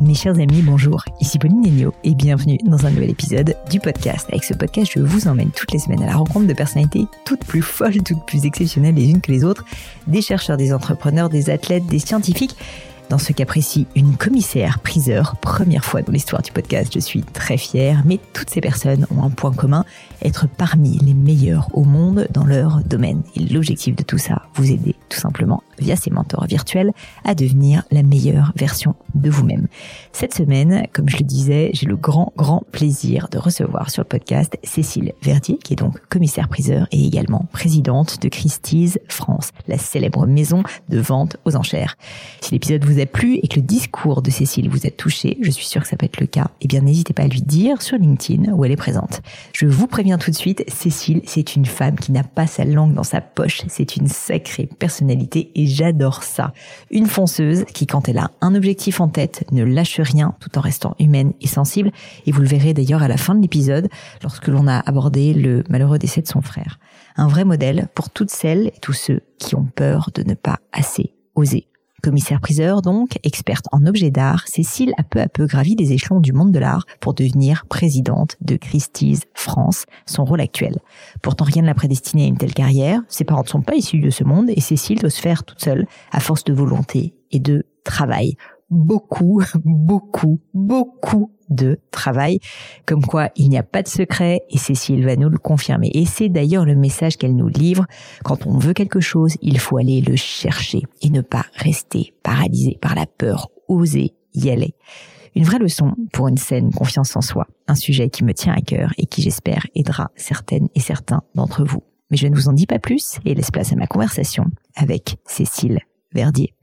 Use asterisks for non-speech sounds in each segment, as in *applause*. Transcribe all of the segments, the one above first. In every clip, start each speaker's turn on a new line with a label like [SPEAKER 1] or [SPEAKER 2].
[SPEAKER 1] Mes chers amis, bonjour. Ici Pauline Negno et bienvenue dans un nouvel épisode du podcast. Avec ce podcast, je vous emmène toutes les semaines à la rencontre de personnalités toutes plus folles, toutes plus exceptionnelles les unes que les autres, des chercheurs, des entrepreneurs, des athlètes, des scientifiques dans ce cas précis, une commissaire priseur, première fois dans l'histoire du podcast, je suis très fière, mais toutes ces personnes ont un point commun, être parmi les meilleurs au monde dans leur domaine. Et l'objectif de tout ça, vous aider tout simplement via ces mentors virtuels à devenir la meilleure version de vous-même. Cette semaine, comme je le disais, j'ai le grand, grand plaisir de recevoir sur le podcast Cécile Verdier, qui est donc commissaire priseur et également présidente de Christie's France, la célèbre maison de vente aux enchères. Si l'épisode vous a plu et que le discours de Cécile vous a touché, je suis sûre que ça peut être le cas, eh bien n'hésitez pas à lui dire sur LinkedIn où elle est présente. Je vous préviens tout de suite, Cécile, c'est une femme qui n'a pas sa langue dans sa poche, c'est une sacrée personnalité et j'adore ça. Une fonceuse qui, quand elle a un objectif en tête, ne lâche rien tout en restant humaine et sensible, et vous le verrez d'ailleurs à la fin de l'épisode, lorsque l'on a abordé le malheureux décès de son frère. Un vrai modèle pour toutes celles et tous ceux qui ont peur de ne pas assez oser. Commissaire-priseur donc, experte en objets d'art, Cécile a peu à peu gravi des échelons du monde de l'art pour devenir présidente de Christie's France, son rôle actuel. Pourtant rien ne l'a prédestinée à une telle carrière, ses parents ne sont pas issus de ce monde et Cécile doit se faire toute seule à force de volonté et de travail beaucoup, *laughs* beaucoup, beaucoup de travail. Comme quoi, il n'y a pas de secret et Cécile va nous le confirmer. Et c'est d'ailleurs le message qu'elle nous livre. Quand on veut quelque chose, il faut aller le chercher et ne pas rester paralysé par la peur. Oser y aller. Une vraie leçon pour une saine confiance en soi. Un sujet qui me tient à cœur et qui j'espère aidera certaines et certains d'entre vous. Mais je ne vous en dis pas plus et laisse place à ma conversation avec Cécile Verdier.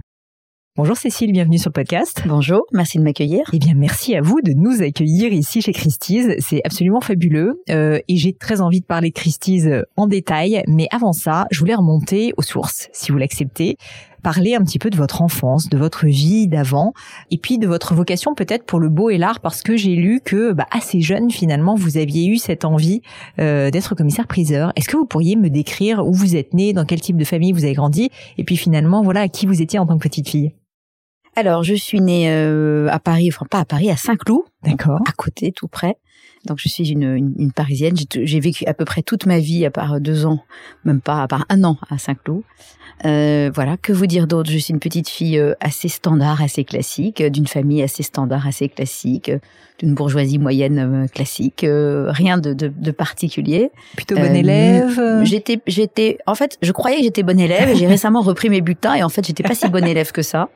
[SPEAKER 1] Bonjour Cécile, bienvenue sur le podcast.
[SPEAKER 2] Bonjour, merci de m'accueillir.
[SPEAKER 1] Eh bien, merci à vous de nous accueillir ici chez Christie's. C'est absolument fabuleux euh, et j'ai très envie de parler de Christie's en détail. Mais avant ça, je voulais remonter aux sources, si vous l'acceptez. Parler un petit peu de votre enfance, de votre vie d'avant, et puis de votre vocation peut-être pour le beau et l'art, parce que j'ai lu que bah, assez jeune finalement vous aviez eu cette envie euh, d'être commissaire-priseur. Est-ce que vous pourriez me décrire où vous êtes né, dans quel type de famille vous avez grandi, et puis finalement voilà à qui vous étiez en tant que petite fille?
[SPEAKER 2] Alors, je suis née euh, à Paris, enfin pas à Paris, à Saint-Cloud,
[SPEAKER 1] d'accord,
[SPEAKER 2] à côté, tout près. Donc, je suis une, une, une Parisienne. J'ai vécu à peu près toute ma vie, à part deux ans, même pas, à part un an à Saint-Cloud. Euh, voilà, que vous dire d'autre? Je suis une petite fille euh, assez standard, assez classique, euh, d'une famille assez standard, assez classique, d'une bourgeoisie moyenne classique, rien de, de, de, particulier.
[SPEAKER 1] Plutôt bonne élève.
[SPEAKER 2] J'étais, j'étais, en fait, je croyais que j'étais bonne élève. J'ai *laughs* récemment repris mes bulletins et en fait, j'étais pas si bonne élève que ça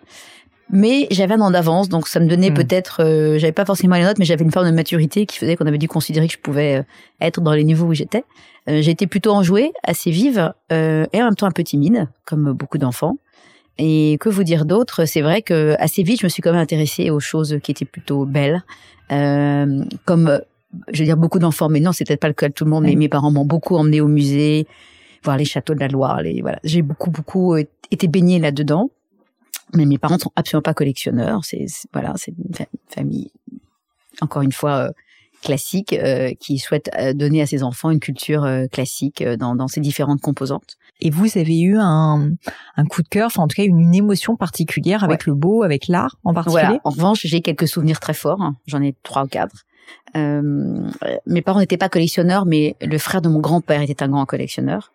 [SPEAKER 2] mais j'avais un an d'avance, donc ça me donnait hmm. peut-être, euh, j'avais pas forcément les notes, mais j'avais une forme de maturité qui faisait qu'on avait dû considérer que je pouvais euh, être dans les niveaux où j'étais. Euh, été plutôt enjouée, assez vive, euh, et en même temps un peu timide, comme beaucoup d'enfants. Et que vous dire d'autre? C'est vrai que assez vite, je me suis quand même intéressée aux choses qui étaient plutôt belles, comme, je veux dire, beaucoup d'enfants, mais non, c'est peut-être pas le cas de tout le monde, mais mes parents m'ont beaucoup emmené au musée, voir les châteaux de la Loire, les voilà, j'ai beaucoup beaucoup été baignée là-dedans. Mais mes parents sont absolument pas collectionneurs. C'est voilà, c'est une famille encore une fois euh, classique euh, qui souhaite euh, donner à ses enfants une culture classique dans, dans ses différentes composantes.
[SPEAKER 1] Et vous avez eu un, un coup de cœur, enfin en tout cas une, une émotion particulière avec le beau, avec l'art en particulier? Voilà.
[SPEAKER 2] En revanche, j'ai quelques souvenirs très forts. J'en ai trois ou quatre. Euh, mes parents n'étaient pas collectionneurs, mais le frère de mon grand-père était un grand collectionneur.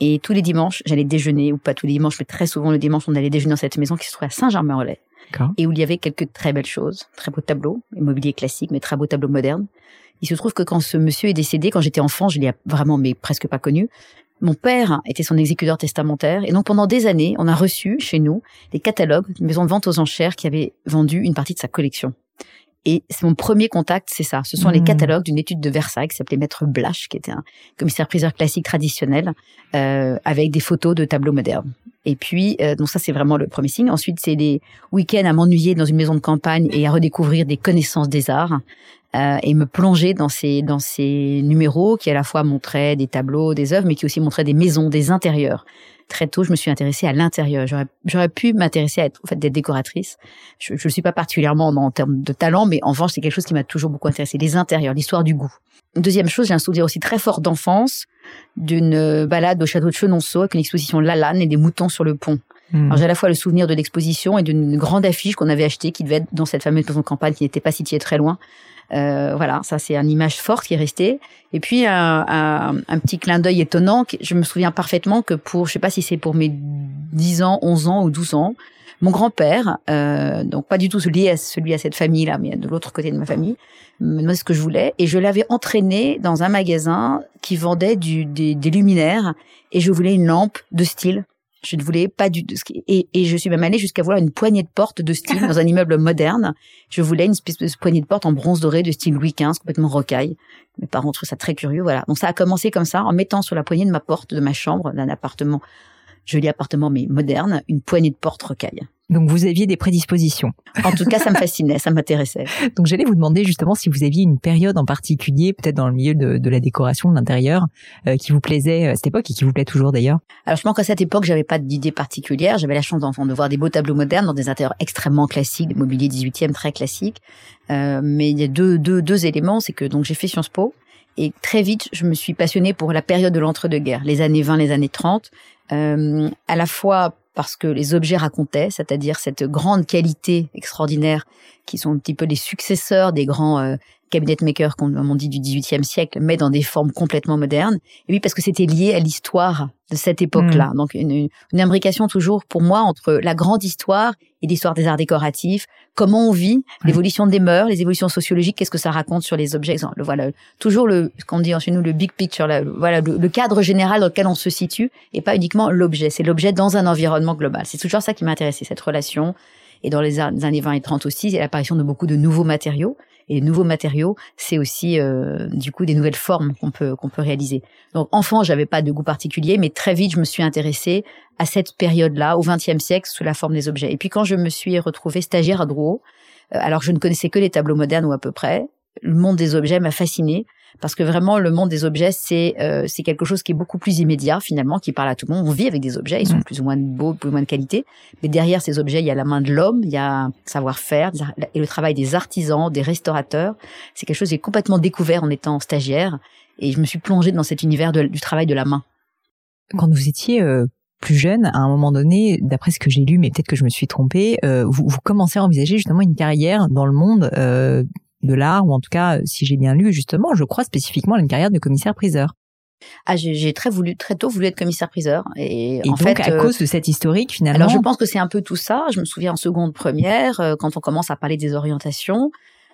[SPEAKER 2] Et tous les dimanches, j'allais déjeuner, ou pas tous les dimanches, mais très souvent le dimanche, on allait déjeuner dans cette maison qui se trouvait à Saint-Germain-en-Laye. Et où il y avait quelques très belles choses, très beaux tableaux, immobilier classique, mais très beaux tableaux modernes. Il se trouve que quand ce monsieur est décédé, quand j'étais enfant, je l'ai vraiment, mais presque pas connu, mon père était son exécuteur testamentaire. Et donc pendant des années, on a reçu chez nous des catalogues d'une maison de vente aux enchères qui avait vendu une partie de sa collection. Et c'est mon premier contact, c'est ça. Ce sont les hmm. catalogues d'une étude de Versailles qui s'appelait Maître Blache, qui était un commissaire-priseur classique traditionnel, euh, avec des photos de tableaux modernes. Et puis, euh, donc ça, c'est vraiment le premier signe. Ensuite, c'est des week-ends à m'ennuyer dans une maison de campagne et à redécouvrir des connaissances des arts. Euh, et me plonger dans ces dans ces numéros qui à la fois montraient des tableaux, des œuvres, mais qui aussi montraient des maisons, des intérieurs. Très tôt, je me suis intéressée à l'intérieur. J'aurais, pu m'intéresser à être, en fait, d'être décoratrice. Je ne suis pas particulièrement en, termes de talent, mais en revanche, c'est quelque chose qui m'a toujours beaucoup intéressé. Les intérieurs, l'histoire du goût. Deuxième chose, j'ai un souvenir aussi très fort d'enfance d'une balade au château de Chenonceau avec une exposition Lalanne et des moutons sur le pont. Hmm. Alors j'ai à la fois le souvenir de l'exposition et d'une grande affiche qu'on avait achetée qui devait être dans cette fameuse maison de campagne qui n'était pas située très loin. Euh, voilà, ça c'est une image forte qui est restée. Et puis un, un, un petit clin d'œil étonnant. Je me souviens parfaitement que pour, je sais pas si c'est pour mes 10 ans, 11 ans ou 12 ans, mon grand-père, euh, donc pas du tout celui à, celui à cette famille-là, mais de l'autre côté de ma famille, me demandait ce que je voulais. Et je l'avais entraîné dans un magasin qui vendait du, des, des luminaires. Et je voulais une lampe de style je ne voulais pas du et, et je suis même allée jusqu'à voir une poignée de porte de style dans un *laughs* immeuble moderne. Je voulais une espèce de poignée de porte en bronze doré de style Louis XV, complètement rocaille. Mes parents trouvaient ça très curieux, voilà. Donc ça a commencé comme ça, en mettant sur la poignée de ma porte de ma chambre, d'un appartement, joli appartement mais moderne, une poignée de porte rocaille.
[SPEAKER 1] Donc vous aviez des prédispositions.
[SPEAKER 2] En tout cas, ça me *laughs* fascinait, ça m'intéressait.
[SPEAKER 1] Donc j'allais vous demander justement si vous aviez une période en particulier, peut-être dans le milieu de, de la décoration de l'intérieur, euh, qui vous plaisait à cette époque et qui vous plaît toujours d'ailleurs.
[SPEAKER 2] Alors je pense qu'à cette époque, j'avais pas d'idée particulière. J'avais la chance d'enfant de voir des beaux tableaux modernes dans des intérieurs extrêmement classiques, des mobiliers 18e très classiques. Euh, mais il y a deux, deux, deux éléments, c'est que donc j'ai fait Sciences Po. Et très vite, je me suis passionnée pour la période de l'entre-deux-guerres, les années 20, les années 30, euh, à la fois parce que les objets racontaient, c'est-à-dire cette grande qualité extraordinaire qui sont un petit peu les successeurs des grands euh, cabinet maker qu'on on dit du XVIIIe siècle, mais dans des formes complètement modernes. Et oui, parce que c'était lié à l'histoire de cette époque-là. Mm. Donc une, une, imbrication toujours pour moi entre la grande histoire et l'histoire des arts décoratifs, comment on vit, l'évolution des mœurs, les évolutions sociologiques, qu'est-ce que ça raconte sur les objets? Le, voilà, toujours le, ce qu'on dit chez nous, le big picture, le, voilà, le, cadre général dans lequel on se situe, et pas uniquement l'objet. C'est l'objet dans un environnement global. C'est toujours ça qui m'a intéressé, cette relation. Et dans les années 20 et 30 aussi, a l'apparition de beaucoup de nouveaux matériaux et les nouveaux matériaux, c'est aussi euh, du coup des nouvelles formes qu'on peut qu'on peut réaliser. Donc enfant, j'avais pas de goût particulier, mais très vite je me suis intéressée à cette période-là, au XXe siècle, sous la forme des objets. Et puis quand je me suis retrouvée stagiaire à Drouot, euh, alors je ne connaissais que les tableaux modernes ou à peu près, le monde des objets m'a fascinée parce que vraiment le monde des objets c'est euh, c'est quelque chose qui est beaucoup plus immédiat finalement qui parle à tout le monde. On vit avec des objets ils sont mm. plus ou moins beaux plus ou moins de qualité. Mais derrière ces objets il y a la main de l'homme il y a savoir-faire et le travail des artisans des restaurateurs. C'est quelque chose que j'ai complètement découvert en étant stagiaire. Et je me suis plongée dans cet univers du travail de la main.
[SPEAKER 1] Quand vous étiez euh, plus jeune, à un moment donné, d'après ce que j'ai lu, mais peut-être que je me suis trompée, euh, vous, vous, commencez à envisager justement une carrière dans le monde euh, de l'art, ou en tout cas, si j'ai bien lu, justement, je crois spécifiquement à une carrière de commissaire-priseur.
[SPEAKER 2] Ah, j'ai très voulu, très tôt voulu être commissaire-priseur.
[SPEAKER 1] Et, en donc, fait, à euh, cause de cette historique, finalement.
[SPEAKER 2] Alors, je pense que c'est un peu tout ça. Je me souviens en seconde première, euh, quand on commence à parler des orientations.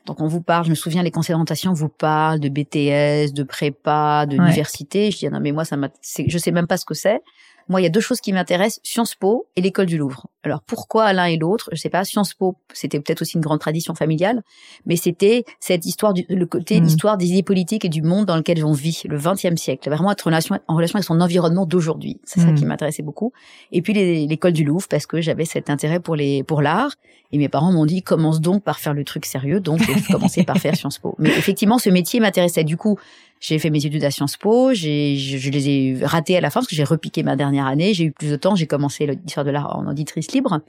[SPEAKER 2] Donc, on vous parle, je me souviens, les conseils d'orientation vous parlent de BTS, de prépa, de l'université. Je dis, ah non, mais moi, ça m'a, je sais même pas ce que c'est. Moi, il y a deux choses qui m'intéressent, Sciences Po et l'école du Louvre. Alors pourquoi l'un et l'autre? Je sais pas. Sciences Po, c'était peut-être aussi une grande tradition familiale, mais c'était cette histoire du le côté mmh. l'histoire des idées politiques et du monde dans lequel on vit, le XXe siècle, vraiment être en relation, en relation avec son environnement d'aujourd'hui. C'est ça mmh. qui m'intéressait beaucoup. Et puis l'école du Louvre parce que j'avais cet intérêt pour les pour l'art et mes parents m'ont dit commence donc par faire le truc sérieux, donc j'ai commencé par faire Sciences Po. Mais effectivement, ce métier m'intéressait. Du coup, j'ai fait mes études à Sciences Po, j'ai, je, les ai ratées à la fin parce que j'ai repiqué ma dernière année. J'ai eu plus de temps, j'ai commencé l'histoire de l'art en auditrice libre,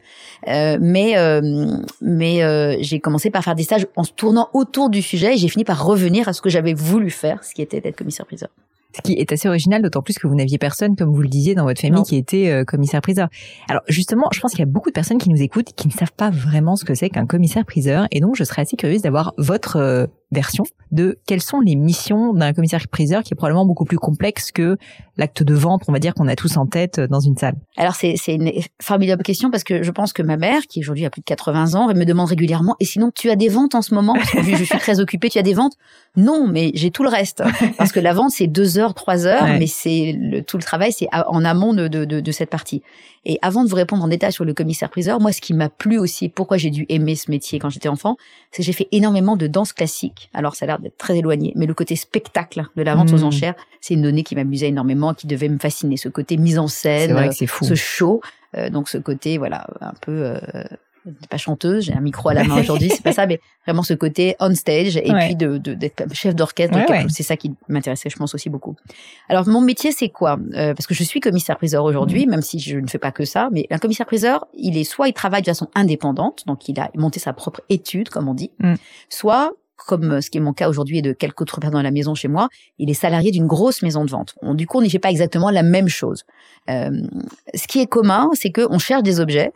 [SPEAKER 2] euh, mais euh, mais euh, j'ai commencé par faire des stages en se tournant autour du sujet et j'ai fini par revenir à ce que j'avais voulu faire, ce qui était d'être commissaire-priseur.
[SPEAKER 1] Ce qui est assez original, d'autant plus que vous n'aviez personne, comme vous le disiez, dans votre famille qui était euh, commissaire-priseur. Alors justement, je pense qu'il y a beaucoup de personnes qui nous écoutent qui ne savent pas vraiment ce que c'est qu'un commissaire-priseur, et donc je serais assez curieuse d'avoir votre euh, version de quelles sont les missions d'un commissaire-priseur qui est probablement beaucoup plus complexe que l'acte de vente, on va dire, qu'on a tous en tête euh, dans une salle.
[SPEAKER 2] Alors c'est une formidable question parce que je pense que ma mère, qui aujourd'hui a plus de 80 ans, elle me demande régulièrement, et sinon tu as des ventes en ce moment? Parce que je suis très occupée, tu as des ventes? Non, mais j'ai tout le reste. Parce que la vente, c'est deux heures, trois heures, mais c'est tout le travail, c'est en amont de, de, de, de cette partie. Et avant de vous répondre en détail sur le commissaire-priseur, moi, ce qui m'a plu aussi, pourquoi j'ai dû aimer ce métier quand j'étais enfant, c'est que j'ai fait énormément de danse classique. Alors, ça a l'air d'être très éloigné, mais le côté spectacle de la vente aux mmh. enchères, c'est une donnée qui m'amusait énormément, qui devait me fasciner. Ce côté mise en scène,
[SPEAKER 1] fou.
[SPEAKER 2] ce show, euh, donc ce côté, voilà, un peu... Euh, pas chanteuse, j'ai un micro à la main aujourd'hui, c'est pas ça, mais vraiment ce côté on stage et puis de d'être chef d'orchestre, c'est ça qui m'intéressait, je pense aussi beaucoup. Alors mon métier c'est quoi? Euh, Parce que je suis commissaire priseur aujourd'hui, mm. même si je ne fais pas que ça, mais un commissaire priseur, il est soit il travaille de façon indépendante, donc il a monté sa propre étude comme on dit, mm. soit comme ce qui est mon cas aujourd'hui et de quelques autres personnes dans la maison chez moi, il est salarié d'une grosse maison de vente. du coup, on n'y fait pas exactement la même chose. Euh, ce qui est commun, c'est qu'on cherche des objets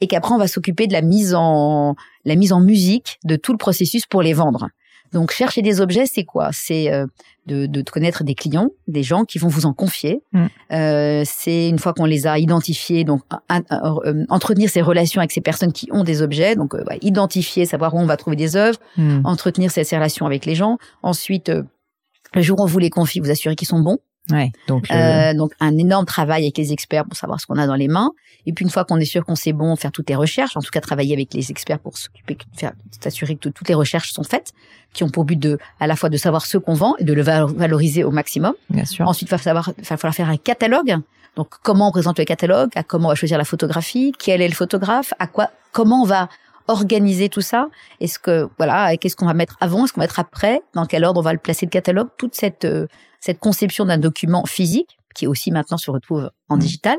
[SPEAKER 2] et qu'après on va s'occuper de la mise en la mise en musique de tout le processus pour les vendre. Donc chercher des objets, c'est quoi? C'est euh, de, de, connaître des clients, des gens qui vont vous en confier. Mm. Euh, c'est une fois qu'on les a identifiés, donc euh, entretenir ces relations avec ces personnes qui ont des objets. Donc euh, identifier, savoir où on va trouver des œuvres, mm. entretenir ces, ces, relations avec les gens. Ensuite, le jour où on vous les confie, vous assurer qu'ils sont bons.
[SPEAKER 1] Ouais,
[SPEAKER 2] donc, euh, donc un énorme travail avec les experts pour savoir ce qu'on a dans les mains. Et puis une fois qu'on est sûr qu'on sait bon, faire toutes les recherches, en tout cas travailler avec les experts pour s'occuper, faire, s'assurer que toutes les recherches sont faites, qui ont pour but de, à la fois de savoir ce qu'on vend et de le valoriser au maximum.
[SPEAKER 1] Bien sûr.
[SPEAKER 2] Ensuite, il va savoir, il va falloir faire un catalogue. Donc comment on présente le catalogue, à comment on va choisir la photographie, quel est le photographe, à quoi, comment on va organiser tout ça Est-ce que voilà, qu'est-ce qu'on va mettre avant, est-ce qu'on va mettre après? Dans quel ordre on va le placer le catalogue? Toute cette euh, cette conception d'un document physique qui aussi maintenant se retrouve en mmh. digital.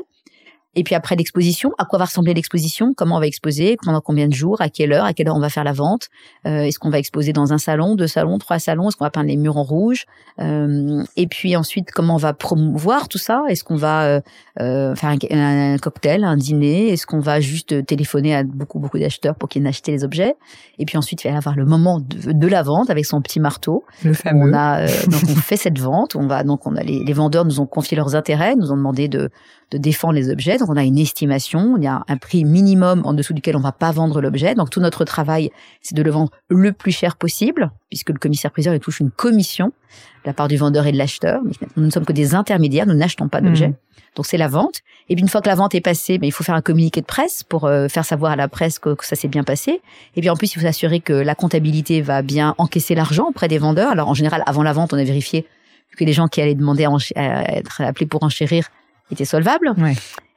[SPEAKER 2] Et puis après l'exposition, à quoi va ressembler l'exposition Comment on va exposer Pendant combien de jours À quelle heure À quelle heure on va faire la vente euh, Est-ce qu'on va exposer dans un salon, deux salons, trois salons Est-ce qu'on va peindre les murs en rouge euh, Et puis ensuite, comment on va promouvoir tout ça Est-ce qu'on va euh, euh faire un, cocktail, un dîner Est-ce qu'on va juste téléphoner à beaucoup beaucoup d'acheteurs pour qu'ils acheter les objets Et puis ensuite, il va y avoir le moment de, la vente avec son petit marteau.
[SPEAKER 1] Le fameux.
[SPEAKER 2] On a euh, donc on fait cette vente. On va donc on a les, les vendeurs nous ont confié leurs intérêts, nous ont demandé de de défendre les objets. Donc on a une estimation, il y a un prix minimum en dessous duquel on va pas vendre l'objet. Donc tout notre travail, c'est de le vendre le plus cher possible, puisque le commissaire-priseur il touche une commission de la part du vendeur et de l'acheteur. Nous ne sommes que des intermédiaires, nous n'achetons pas d'objets. Mmh. Donc c'est la vente. Et puis une fois que la vente est passée, mais ben, il faut faire un communiqué de presse pour euh, faire savoir à la presse que, ça s'est bien passé. Et puis en plus, il faut s'assurer que la comptabilité va bien encaisser l'argent auprès des vendeurs. Alors en général, avant la vente, on a vérifié que les gens qui allaient demander à, être appelés pour enchérir était solvable.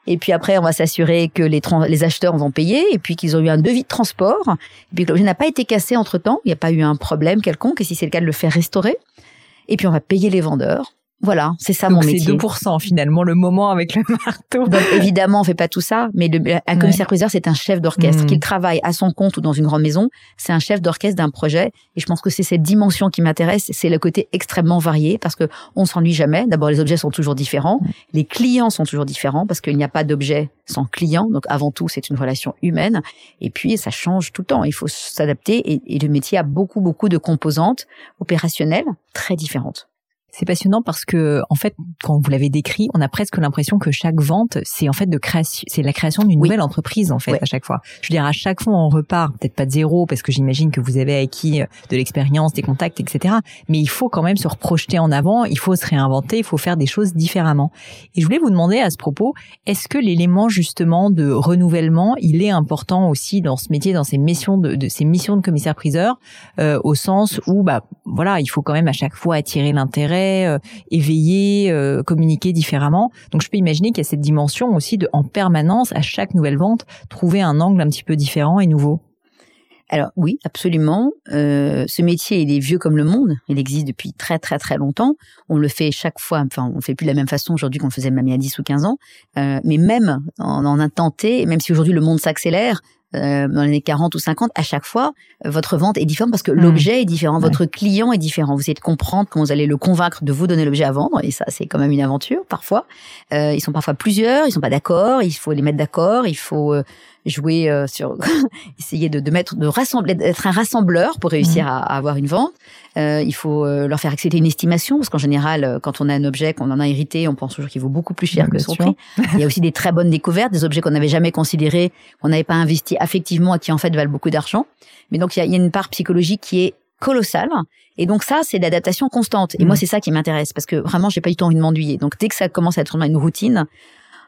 [SPEAKER 2] Et puis après, on va s'assurer que les, les acheteurs vont payer et puis qu'ils ont eu un devis de transport. Et puis que l'objet n'a pas été cassé entre temps. Il n'y a pas eu un problème quelconque. Et si c'est le cas, de le faire restaurer. Et puis on va payer les vendeurs. Voilà, c'est ça mon métier.
[SPEAKER 1] C'est 2% finalement le moment avec le *laughs* marteau.
[SPEAKER 2] Donc évidemment, on fait pas tout ça, mais le, un commissaire priseur c'est un chef d'orchestre mmh. qu'il travaille à son compte ou dans une grande maison. C'est un chef d'orchestre d'un projet, et je pense que c'est cette dimension qui m'intéresse. C'est le côté extrêmement varié parce que on s'ennuie jamais. D'abord, les objets sont toujours différents, mmh. les clients sont toujours différents parce qu'il n'y a pas d'objet sans client. Donc avant tout, c'est une relation humaine, et puis ça change tout le temps. Il faut s'adapter, et, et le métier a beaucoup beaucoup de composantes opérationnelles très différentes.
[SPEAKER 1] C'est passionnant parce que, en fait, quand vous l'avez décrit, on a presque l'impression que chaque vente, c'est en fait de création, c'est la création d'une nouvelle entreprise, en fait, à chaque fois. Je veux dire, à chaque fois, on repart, peut-être pas de zéro, parce que j'imagine que vous avez acquis euh, de l'expérience, des contacts, etc. Mais il faut quand même se reprojeter en avant, il faut se réinventer, il faut faire des choses différemment. Et je voulais vous demander à ce propos, est-ce que l'élément, justement, de renouvellement, il est important aussi dans ce métier, dans ces missions de, de ces missions de commissaire-priseur, euh, au sens où, bah, voilà, il faut quand même à chaque fois attirer l'intérêt, euh, éveiller, euh, communiquer différemment. Donc je peux imaginer qu'il y a cette dimension aussi de en permanence à chaque nouvelle vente trouver un angle un petit peu différent et nouveau.
[SPEAKER 2] Alors oui, absolument. Euh, ce métier, il est vieux comme le monde. Il existe depuis très très très longtemps. On le fait chaque fois. Enfin, on le fait plus de la même façon aujourd'hui qu'on le faisait même il y a 10 ou 15 ans. mais même en, en un tenté, même si aujourd'hui le monde s'accélère, euh, dans les années 40 ou 50, à chaque fois, votre vente est différente parce que mmh. l'objet est différent, votre client est différent. Vous essayez de comprendre comment vous allez le convaincre de vous donner l'objet à vendre, et ça, c'est quand même une aventure parfois. Euh, ils sont parfois plusieurs, ils sont pas d'accord, il faut les mettre d'accord, il faut euh, jouer euh, sur *laughs* essayer de, de, mettre de rassembler d'être un rassembleur pour réussir mmh. à, à, avoir une vente euh, il faut euh, leur faire accepter une estimation parce qu'en général euh, quand on a un objet qu'on en a hérité on pense toujours qu'il vaut beaucoup plus cher que son prix il y a aussi des très bonnes découvertes des objets qu'on n'avait jamais considérés qu'on n'avait pas investi affectivement et qui en fait valent beaucoup d'argent mais donc il y a, il y a une part psychologique qui est colossale et donc ça, c'est l'adaptation constante. Et moi, mmh. c'est ça qui m'intéresse parce que vraiment, j'ai pas eu le temps de m'ennuyer. Donc dès que ça commence à être une routine,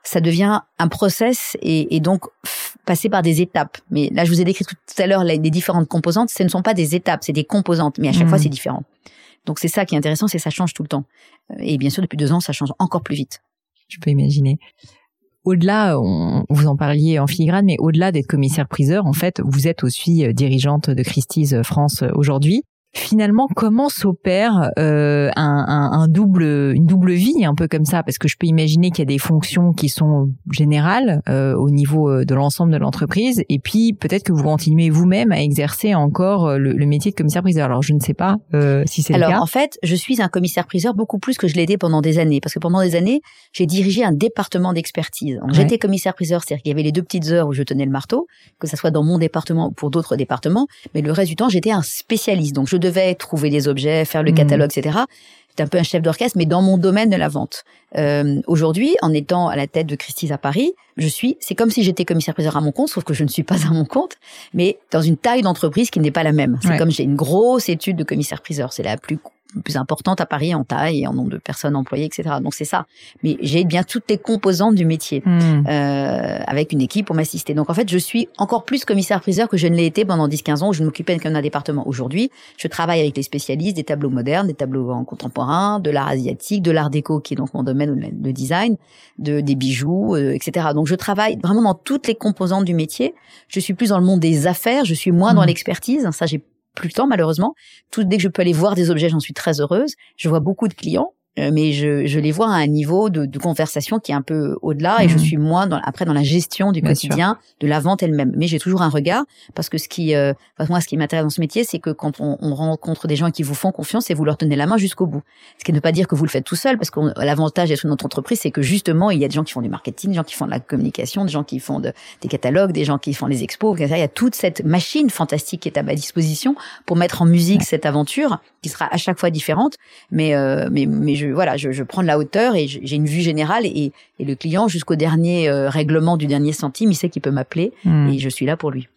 [SPEAKER 2] ça devient un process et, donc passer par des étapes. Mais là, je vous ai décrit tout à l'heure les, différentes composantes. Ce ne sont pas des étapes, c'est des composantes, mais à chaque fois, mmh. c'est différent. Donc c'est ça qui est intéressant, c'est ça change tout le temps. Et bien sûr, depuis deux ans, ça change encore plus vite.
[SPEAKER 1] Je peux imaginer. au-delà, vous en parliez en filigrane, mais au-delà d'être commissaire-priseur, en fait, vous êtes aussi euh, dirigeante de Christie's France aujourd'hui finalement comment s'opère euh, un, un, double une double vie un peu comme ça? Parce que je peux imaginer qu'il y a des fonctions qui sont générales euh, au niveau euh, de l'ensemble de l'entreprise. Et puis peut-être que vous continuez vous-même à exercer encore euh, le, le métier de commissaire priseur alors je ne sais pas euh, si c'est le cas.
[SPEAKER 2] alors en fait je suis un commissaire priseur beaucoup plus que je l'ai été pendant des années. Parce que pendant des années j'ai dirigé un département d'expertise. J'étais commissaire priseur c'est-à-dire qu'il y avait les deux petites heures où je tenais le marteau que ça soit dans mon département ou pour d'autres départements. Mais le reste du temps j'étais un spécialiste. Donc je devais trouver des objets, faire le mmh. catalogue, etc. J'étais un peu un chef d'orchestre, mais dans mon domaine de la vente. Euh, Aujourd'hui, en étant à la tête de Christie's à Paris, je suis, c'est comme si j'étais commissaire-priseur à mon compte, sauf que je ne suis pas à mon compte, mais dans une taille d'entreprise qui n'est pas la même. C'est comme j'ai une grosse étude de commissaire-priseur. C'est la plus plus importante à Paris en taille et en nombre de personnes employées, etc. Donc c'est ça. Mais j'ai bien toutes les composantes du métier hmm. euh, avec une équipe pour m'assister. Donc en fait, je suis encore plus commissaire-priseur que je ne l'ai été pendant 10-15 ans où je m'occupais qu'un département. Aujourd'hui, je travaille avec les spécialistes des tableaux modernes, des tableaux en contemporain, de l'art asiatique, de l'art déco qui est donc mon domaine, le design, de des bijoux, euh, etc. Donc je travaille vraiment dans toutes les composantes du métier. Je suis plus dans le monde des affaires, je suis moins dans hmm. l'expertise. Ça, j'ai plus le temps malheureusement. Tout dès que je peux aller voir des objets, j'en suis très heureuse. Je vois beaucoup de clients mais je, je, les vois à un niveau de, de conversation qui est un peu au-delà et je mhm. suis moins dans, après dans la gestion du quotidien de la vente elle-même. Mais j'ai toujours un regard parce que ce qui, euh, moi, ce qui m'intéresse dans ce métier, c'est que quand on, on, rencontre des gens qui vous font confiance et vous leur tenez la main jusqu'au bout. Ce qui ne veut pas dire que vous le faites tout seul parce que l'avantage d'être notre entreprise, c'est que justement, il y a des gens qui font du marketing, des gens qui font de la communication, des gens qui font de, des catalogues, des gens qui font les expos. Il y a toute cette machine fantastique qui est à ma disposition pour mettre en musique cette aventure qui sera à chaque fois différente. Mais, euh, mais, mais je voilà, je, prends de la hauteur et j'ai une vue générale et, le client jusqu'au dernier euh, règlement du dernier centime, il sait qu'il peut m'appeler hmm. et je suis là pour lui.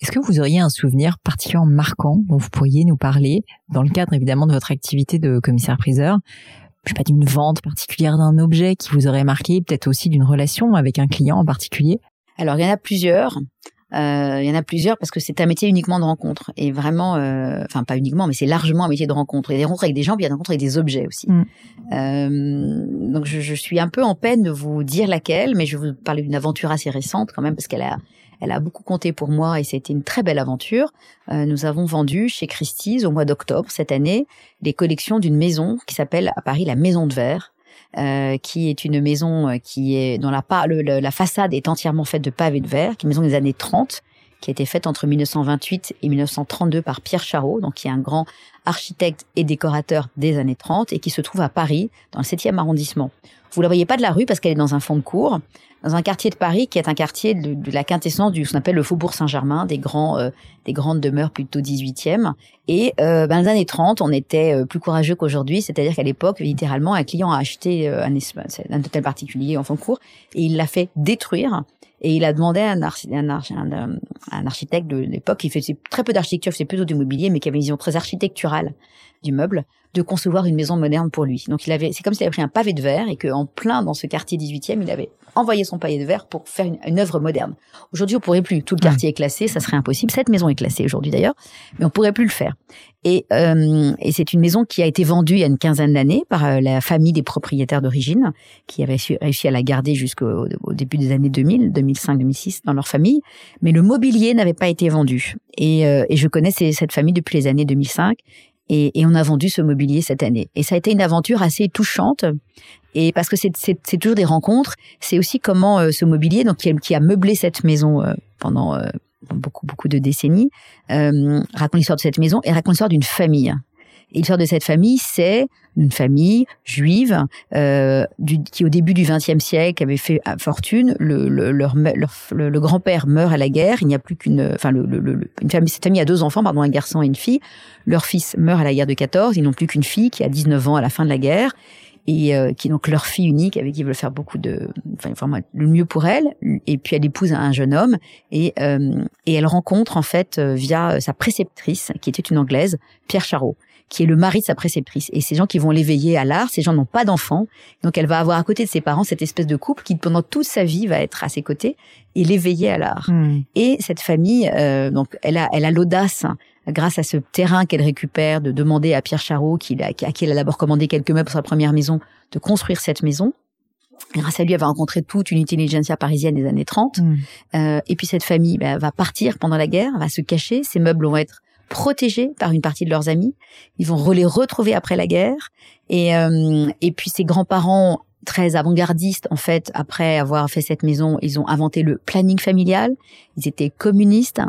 [SPEAKER 1] Est-ce que vous auriez un souvenir particulièrement marquant dont vous pourriez nous parler dans le cadre évidemment de votre activité de commissaire-priseur? Je sais pas d'une vente particulière d'un objet qui vous aurait marqué, peut-être aussi d'une relation avec un client en particulier?
[SPEAKER 2] Alors il y en a plusieurs. Euh, il y en a plusieurs parce que c'est un métier uniquement de rencontre et vraiment, euh, enfin pas uniquement, mais c'est largement un métier de rencontre. Il y a des rencontres avec des gens, puis il y a des rencontres avec des objets aussi. Mm. Euh, donc je, je, suis un peu en peine de vous dire laquelle, mais je vais vous parler d'une aventure assez récente quand même parce qu'elle a, elle a beaucoup compté pour moi et c'était une très belle aventure. Euh, nous avons vendu chez Christie's au mois d'octobre cette année les collections d'une maison qui s'appelle à Paris la Maison de Verre euh, qui est une maison euh, qui est dont la, la façade est entièrement faite de pavés de verre, qui est une maison des années 30, qui a été faite entre 1928 et 1932 par Pierre Charot, donc qui est un grand architecte et décorateur des années 30 et qui se trouve à Paris, dans le 7e arrondissement. Vous la voyez pas de la rue parce qu'elle est dans un fond de cour, dans un quartier de Paris qui est un quartier de, la quintessence du ce qu'on appelle le Faubourg Saint-Germain, des grands, euh, des grandes demeures plutôt 18e. Et euh, ben, les années 30, on était euh, plus courageux qu'aujourd'hui, c'est-à-dire qu'à l'époque, littéralement, un client a acheté euh, un, un hôtel particulier en fond de cour et il l'a fait détruire. Et il a demandé à un, un, un architecte de l'époque qui faisait très peu d'architecture, faisait plutôt du mobilier, mais qui avait une vision très architecturale du meuble, de concevoir une maison moderne pour lui. Donc il avait, c'est comme s'il avait pris un pavé de verre et qu'en plein dans ce quartier 18e, il avait envoyé son pavé de verre pour faire une, œuvre moderne. Aujourd'hui, on pourrait plus. Tout le quartier est classé, ça serait impossible. Cette maison est classée aujourd'hui d'ailleurs, mais on pourrait plus le faire. Et, euh, et c'est une maison qui a été vendue il y a une quinzaine d'années par euh, la famille des propriétaires d'origine, qui avait réussi à la garder jusqu'au début des années 2000, 2005, 2006 dans leur famille. Mais le mobilier n'avait pas été vendu. Et, euh, et je connais cette famille depuis les années 2005 et, et, on a vendu ce mobilier cette année. Et ça a été une aventure assez touchante. Et parce que c'est toujours des rencontres, c'est aussi comment euh, ce mobilier, donc qui, a meublé cette maison euh, pendant euh, beaucoup beaucoup de décennies, raconte l'histoire de cette maison et raconte l'histoire d'une famille. Et l'histoire de cette famille, c'est une famille juive euh, du, qui, au début du XXe siècle, avait fait fortune. Le, le, leur, le, grand-père meurt à la guerre. Il n'y a plus qu'une, enfin, le, une famille, cette famille a deux enfants, pardon, un garçon et une fille. Leur fils meurt à la guerre de 14. Ils n'ont plus qu'une fille qui a 19 ans à la fin de la guerre et euh, qui est donc leur fille unique avec qui ils veulent faire beaucoup de enfin le mieux pour elle et puis elle épouse un jeune homme et euh, et elle rencontre en fait euh, via sa préceptrice qui était une anglaise Pierre Charot qui est le mari de sa préceptrice. Et ces gens qui vont l'éveiller à l'art, ces gens n'ont pas d'enfants. Donc elle va avoir à côté de ses parents cette espèce de couple qui pendant toute sa vie va être à ses côtés et l'éveiller à l'art. Hmm. Et cette famille, euh, donc elle a, elle a l'audace grâce à ce terrain qu'elle récupère, de demander à Pierre Charot, qui, à qui elle a d'abord commandé quelques meubles pour sa première maison, de construire cette maison Grâce à lui, elle va rencontrer toute une intelligentsia parisienne des années 30.
[SPEAKER 1] Mm.
[SPEAKER 2] Euh, et puis cette famille bah, va partir pendant la guerre, va se cacher. Ces meubles vont être protégés par une partie de leurs amis. Ils vont les retrouver après la guerre. Et, euh, et puis ses grands-parents très avant-gardistes en fait après avoir fait cette maison ils ont inventé le planning familial. Ils étaient communistes.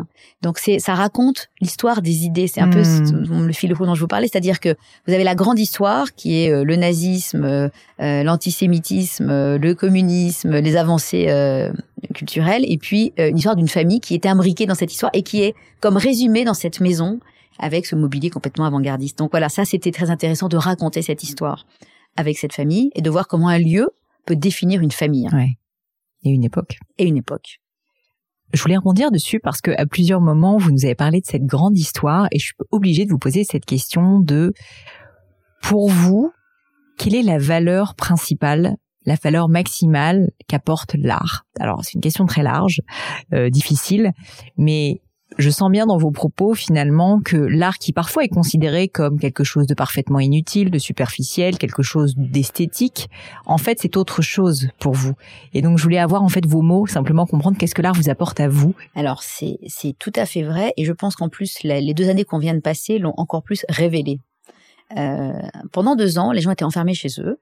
[SPEAKER 2] Donc c'est ça raconte l'histoire des idées. C'est un peu
[SPEAKER 1] Hmm.
[SPEAKER 2] le fil rouge dont je vous parlais. C'est-à-dire que vous avez la grande histoire qui est euh, le nazisme euh, euh, l'antisémitisme le communisme les avancées euh, culturelles. Et puis euh, une histoire d'une famille qui était imbriquée dans cette histoire et qui est comme résumée dans cette maison avec ce mobilier complètement avant-gardiste. Donc voilà ça c'était très intéressant de raconter cette histoire avec cette famille et de voir comment un lieu peut définir une famille
[SPEAKER 1] Ouais. Et une époque.
[SPEAKER 2] et une époque.
[SPEAKER 1] Je voulais rebondir dessus parce que à plusieurs moments vous nous avez parlé de cette grande histoire et je suis obligée de vous poser cette question de pour vous quelle est la valeur principale, la valeur maximale qu'apporte l'art? Alors c'est une question très large, euh, difficile, mais je sens bien dans vos propos finalement que l'art qui parfois est considéré comme quelque chose de parfaitement inutile, de superficiel, quelque chose d'esthétique, en fait c'est autre chose pour vous. Et donc je voulais avoir en fait vos mots, simplement comprendre qu'est-ce que l'art vous apporte à vous.
[SPEAKER 2] Alors c'est tout à fait vrai et je pense qu'en plus les deux années qu'on vient de passer l'ont encore plus révélé. Euh, pendant deux ans, les gens étaient enfermés chez eux.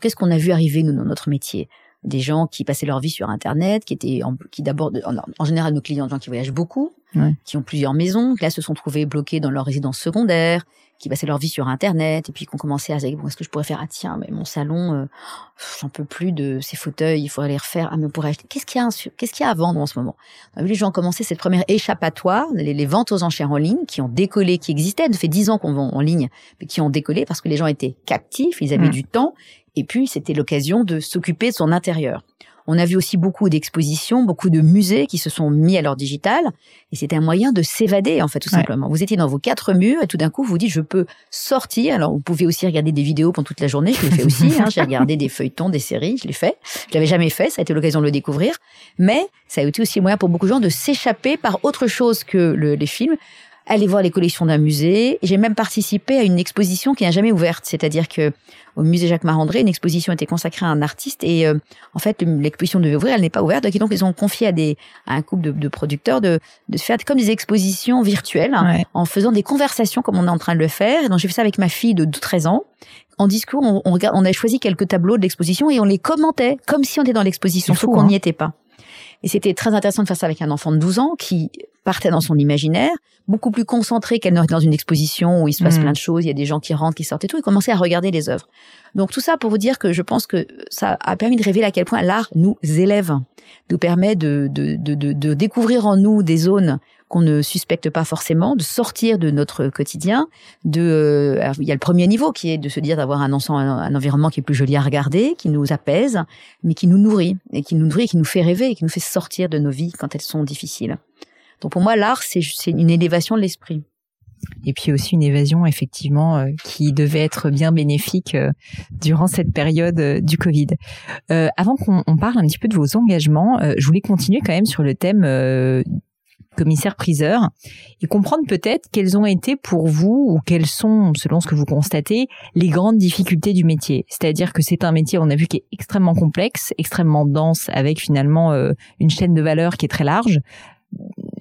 [SPEAKER 2] Qu'est-ce qu'on a vu arriver nous dans notre métier? Des gens qui passaient leur vie sur Internet, qui étaient en, qui d'abord en général nos clients, des gens qui voyagent beaucoup,
[SPEAKER 1] Ouais.
[SPEAKER 2] qui ont plusieurs maisons, qui là se sont trouvés bloqués dans leur résidence secondaire, qui passaient leur vie sur Internet et puis qu'on commençait à se dire bon est-ce que je pourrais faire ah tiens mais mon salon euh, j'en peux plus de ces fauteuils il faudrait les refaire. Ah mais on pourrait acheter. Qu'est-ce qu'il y a qu'est-ce qu'il y a à vendre en ce moment? Les gens commencer cette première échappatoire les, les ventes aux enchères en ligne qui ont décollé qui existaient. Ça fait dix ans qu'on vend en ligne mais qui ont décollé parce que les gens étaient captifs ils avaient
[SPEAKER 1] Mm.
[SPEAKER 2] du temps et puis c'était l'occasion de s'occuper de son intérieur on a vu aussi beaucoup d'expositions, beaucoup de musées qui se sont mis à leur digital, et c'était un moyen de s'évader en fait tout
[SPEAKER 1] Ouais.
[SPEAKER 2] simplement. Vous étiez dans vos quatre murs et tout d'un coup vous vous dites je peux sortir. Alors vous pouvez aussi regarder des vidéos pendant toute la journée, je l'ai fait aussi. hein. J'ai regardé des feuilletons, des séries, je l'ai fait. Je l'avais jamais fait, ça a été l'occasion de le découvrir. Mais ça a été aussi un moyen pour beaucoup de gens de s'échapper par autre chose que le- les films. Aller voir les collections d'un musée. J'ai même participé à une exposition qui n'a jamais ouverte, c'est-à-dire que au musée Jacques Marandré, une exposition était consacrée à un artiste et euh, en fait l'exposition devait ouvrir, elle n'est pas ouverte, donc donc ils ont confié à des à un couple de, de producteurs de de faire comme des expositions virtuelles
[SPEAKER 1] Ouais.
[SPEAKER 2] en faisant des conversations comme on est en train de le faire. Et donc j'ai fait ça avec ma fille de 13 ans. En discours, on, on regarde, on a choisi quelques tableaux de l'exposition et on les commentait comme si on était dans l'exposition, sauf qu'on
[SPEAKER 1] hein.
[SPEAKER 2] n'y était pas. Et c'était très intéressant de faire ça avec un enfant de 12 ans qui partait dans son imaginaire, beaucoup plus concentré qu'elle n'aurait dans une exposition où il se passe
[SPEAKER 1] Mm.
[SPEAKER 2] plein de choses, il y a des gens qui rentrent, qui sortent et tout, et commençait à regarder les œuvres. Donc tout ça pour vous dire que je pense que ça a permis de révéler à quel point l'art nous élève, nous permet de, de, de, de, de découvrir en nous des zones qu'on ne suspecte pas forcément, de sortir de notre quotidien. Euh, il y a le premier niveau qui est de se dire d'avoir un, un, environnement qui est plus joli à regarder, qui nous apaise, mais qui nous nourrit et qui nous nourrit, qui nous fait rêver et qui nous fait sortir de nos vies quand elles sont difficiles. Donc pour moi, l'art c'est une élévation de l'esprit.
[SPEAKER 1] Et puis aussi une évasion effectivement euh, qui devait être bien bénéfique euh, durant cette période du Covid. Avant qu'on on parle un petit peu de vos engagements, je voulais continuer quand même sur le thème commissaire-priseur et comprendre peut-être quelles ont été pour vous ou quelles sont, selon ce que vous constatez, les grandes difficultés du métier. C'est-à-dire que c'est un métier, on a vu, qui est extrêmement complexe, extrêmement dense, avec finalement euh, une chaîne de valeur qui est très large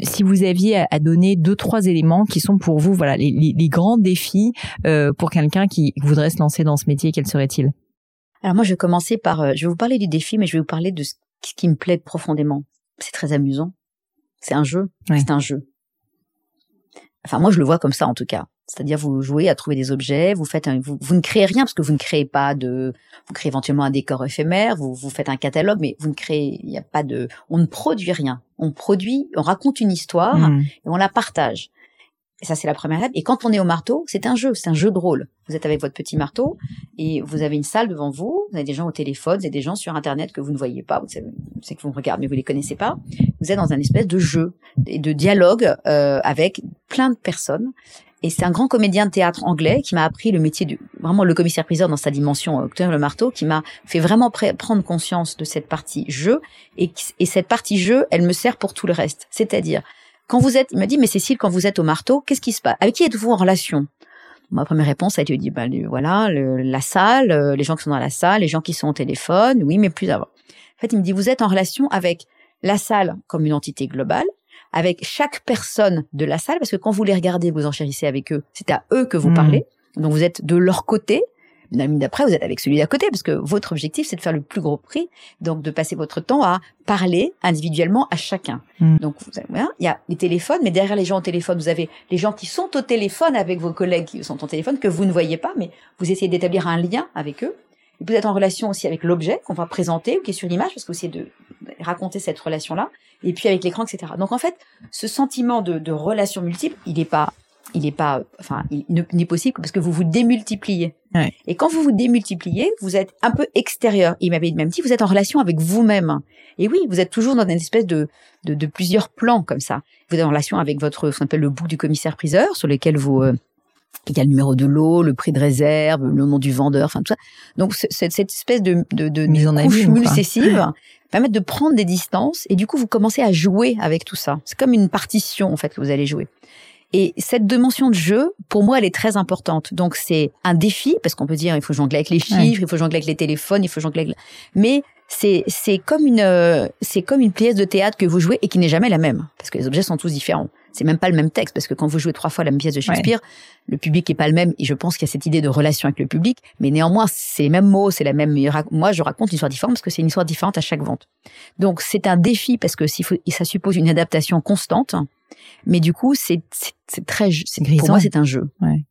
[SPEAKER 1] si vous aviez à- donner deux trois éléments qui sont pour vous voilà les, grands défis euh, pour quelqu'un qui voudrait se lancer dans ce métier quels seraient-ils?
[SPEAKER 2] Alors moi, je vais commencer par, euh, je vais vous parler du défi, mais je vais vous parler de ce qui me plaît profondément. C'est très amusant. C'est un jeu. C'est un jeu. Enfin, moi, je le vois comme ça, en tout cas. C'est-à-dire, vous jouez à trouver des objets, vous faites, un, vous, vous ne créez rien parce que vous ne créez pas de, vous créez éventuellement un décor éphémère, vous, vous faites un catalogue, mais vous ne créez, il n'y a pas de, on ne produit rien. On produit, on raconte une histoire
[SPEAKER 1] Hmm.
[SPEAKER 2] et on la partage. Et ça, c'est la première étape. Et quand on est au marteau, c'est un jeu, c'est un jeu de rôle. Vous êtes avec votre petit marteau et vous avez une salle devant vous, vous avez des gens au téléphone, vous avez des gens sur Internet que vous ne voyez pas, savez que vous regardez, mais vous les connaissez pas. Vous êtes dans un espèce de jeu et de dialogue euh, avec plein de personnes. Et c'est un grand comédien de théâtre anglais qui m'a appris le métier du, vraiment le commissaire-priseur dans sa dimension euh, Octave le marteau, qui m'a fait vraiment prendre conscience de cette partie jeu. Et cette partie jeu, elle me sert pour tout le reste. C'est-à-dire, quand vous êtes, il m'a dit, mais Cécile, quand vous êtes au marteau, qu'est-ce qui se passe? Avec qui êtes-vous en relation? Ma première réponse a été dit, bah, voilà, la salle, euh, les gens qui sont dans la salle, les gens qui sont au téléphone, oui, mais plus avant. En fait, il me dit, vous êtes en relation avec la salle comme une entité globale, avec chaque personne de la salle, parce que quand vous les regardez, vous enchérissez avec eux, c'est à eux que vous mmh. parlez. Donc vous êtes de leur côté, la minute d'après, vous êtes avec celui d'à côté, parce que votre objectif, c'est de faire le plus gros prix, donc de passer votre temps à parler individuellement à chacun. Mm. Donc, vous avez, il y a les téléphones, mais derrière les gens au téléphone, vous avez les gens qui sont au téléphone avec vos collègues qui sont au téléphone, que vous ne voyez pas, mais vous essayez d'établir un lien avec eux. Et vous êtes en relation aussi avec l'objet qu'on va présenter ou qui est sur l'image, parce que vous essayez de raconter cette relation-là, et puis avec l'écran, etc. Donc en fait, ce sentiment de, de relation multiple, il n'est pas il n'est pas, enfin, il n'est possible parce que vous vous démultipliez. Et quand vous vous démultipliez, vous êtes un peu extérieur. Il m'avait même dit, vous êtes en relation avec vous-même. Et oui, vous êtes toujours dans une espèce de, de, de, plusieurs plans comme ça. Vous êtes en relation avec votre, ce qu'on appelle le bout du commissaire-priseur, sur lequel vous, euh, il y a le numéro de l'eau, le prix de réserve, le nom du vendeur, enfin tout ça. Donc cette, cette espèce de, de, de mise en couche multicessive permet de prendre des distances et du coup vous commencez à jouer avec tout ça. C'est comme une partition en fait que vous allez jouer. Et cette dimension de jeu, pour moi, elle est très importante. Donc c'est un défi parce qu'on peut dire il faut jongler avec les chiffres, il faut jongler avec les téléphones, il faut jongler avec... mais c'est c'est comme une c'est comme une pièce de théâtre que vous jouez et qui n'est jamais la même parce que les objets sont tous différents. C'est même pas le même texte parce que quand vous jouez trois fois la même pièce de Shakespeare, le public est pas le même et je pense qu'il y a cette idée de relation avec le public, mais néanmoins c'est les mêmes mots, c'est la même. Moi je raconte une histoire différente parce que c'est une histoire différente à chaque vente. Donc c'est un défi parce que ça suppose une adaptation constante mais du coup, c'est c'est très, pour moi, c'est un jeu.
[SPEAKER 1] Ouais.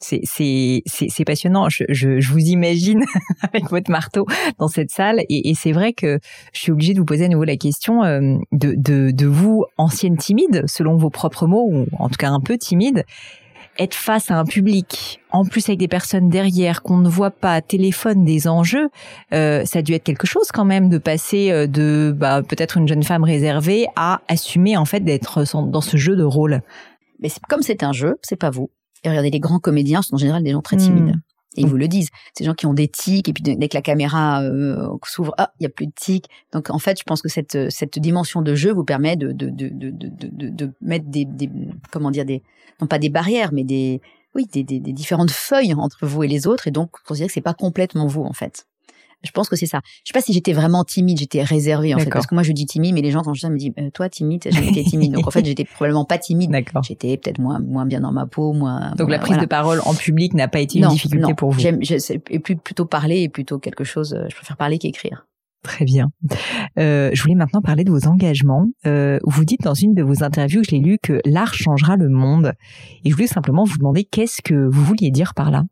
[SPEAKER 1] C'est c'est c'est passionnant. Je, je, je vous imagine *laughs* avec votre marteau dans cette salle et, et c'est vrai que je suis obligée de vous poser à nouveau la question euh, de de de vous ancienne timide selon vos propres mots ou en tout cas un peu timide être face à un public, en plus avec des personnes derrière qu'on ne voit pas, téléphone des enjeux, euh, ça a dû être quelque chose quand même de passer euh, de bah, peut-être une jeune femme réservée à assumer en fait d'être dans ce jeu de rôle.
[SPEAKER 2] Mais comme c'est un jeu, c'est pas vous. Et regardez, les grands comédiens sont en général des gens très timides. Hmm. Et ils vous le disent. Ces gens qui ont des tics, et puis dès que la caméra euh, s'ouvre, ah, il y a plus de tics. Donc en fait, je pense que cette cette dimension de jeu vous permet de de de de de, de mettre des, des comment dire des non pas des barrières, mais des oui des, des, des différentes feuilles entre vous et les autres. Et donc, pour dire que c'est pas complètement vous en fait. Je pense que c'est ça. Je sais pas si j'étais vraiment timide, j'étais réservée en fait, parce que moi je dis timide, mais les gens quand je dis ça me disent euh, toi timide, j'ai été timide. Donc en fait j'étais probablement pas timide. J'étais peut-être moins moins bien dans ma peau, moins.
[SPEAKER 1] Donc
[SPEAKER 2] la
[SPEAKER 1] prise de parole en public n'a pas été une difficulté pour vous.
[SPEAKER 2] J'aime, et plus plutôt parler et plutôt quelque chose. Euh, je préfère parler qu'écrire.
[SPEAKER 1] Très bien. Euh, je voulais maintenant parler de vos engagements. Euh, vous dites dans une de vos interviews, je l'ai lu, que l'art changera le monde. Et je voulais simplement vous demander qu'est-ce que vous vouliez dire par là?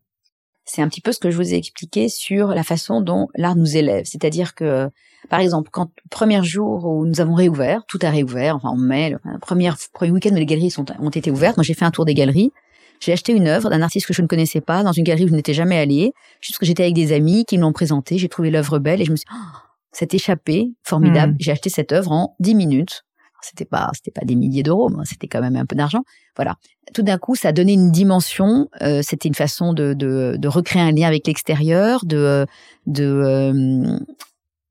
[SPEAKER 2] C'est un petit peu ce que je vous ai expliqué sur la façon dont l'art nous élève. C'est-à-dire que, par exemple, quand premier jour où nous avons réouvert, tout a réouvert, enfin en mai, le premier, premier week-end où les galeries sont, ont été ouvertes, moi j'ai fait un tour des galeries, j'ai acheté une œuvre d'un artiste que je ne connaissais pas, dans une galerie où je n'étais jamais allée, juste que j'étais avec des amis qui me l'ont présenté, j'ai trouvé l'œuvre belle et je me suis dit, oh, c'est échappé, formidable, hmm. j'ai acheté cette œuvre en dix minutes, c'était pas c'était pas des milliers d'euros, mais c'était quand même un peu d'argent. Voilà. Tout d'un coup, ça a donné une dimension. Euh, c'était une façon de, de, de recréer un lien avec l'extérieur, de de euh,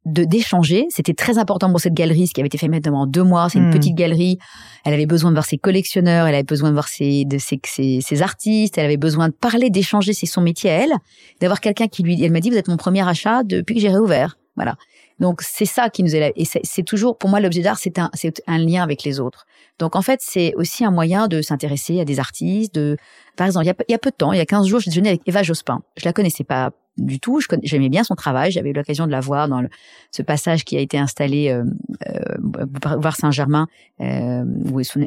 [SPEAKER 2] de d'échanger. C'était très important pour cette galerie, ce qui avait été fait maintenant deux mois. C'est une hmm. petite galerie. Elle avait besoin de voir ses collectionneurs, elle avait besoin de voir ses, de ses, ses, ses artistes, elle avait besoin de parler, d'échanger. C'est son métier à elle. D'avoir quelqu'un qui lui, elle m'a dit, vous êtes mon premier achat depuis que j'ai réouvert. Voilà. Donc c'est ça qui nous est et c'est toujours pour moi l'objet d'art c'est un un lien avec les autres. Donc en fait c'est aussi un moyen de s'intéresser à des artistes. De par exemple il y a, peu de temps il y a 15 jours j'ai déjeuné avec Eva Jospin. Je la connaissais pas du tout. J'aimais bien son travail. J'avais eu l'occasion de la voir dans le, ce passage qui a été installé euh, euh, voir Saint-Germain, euh,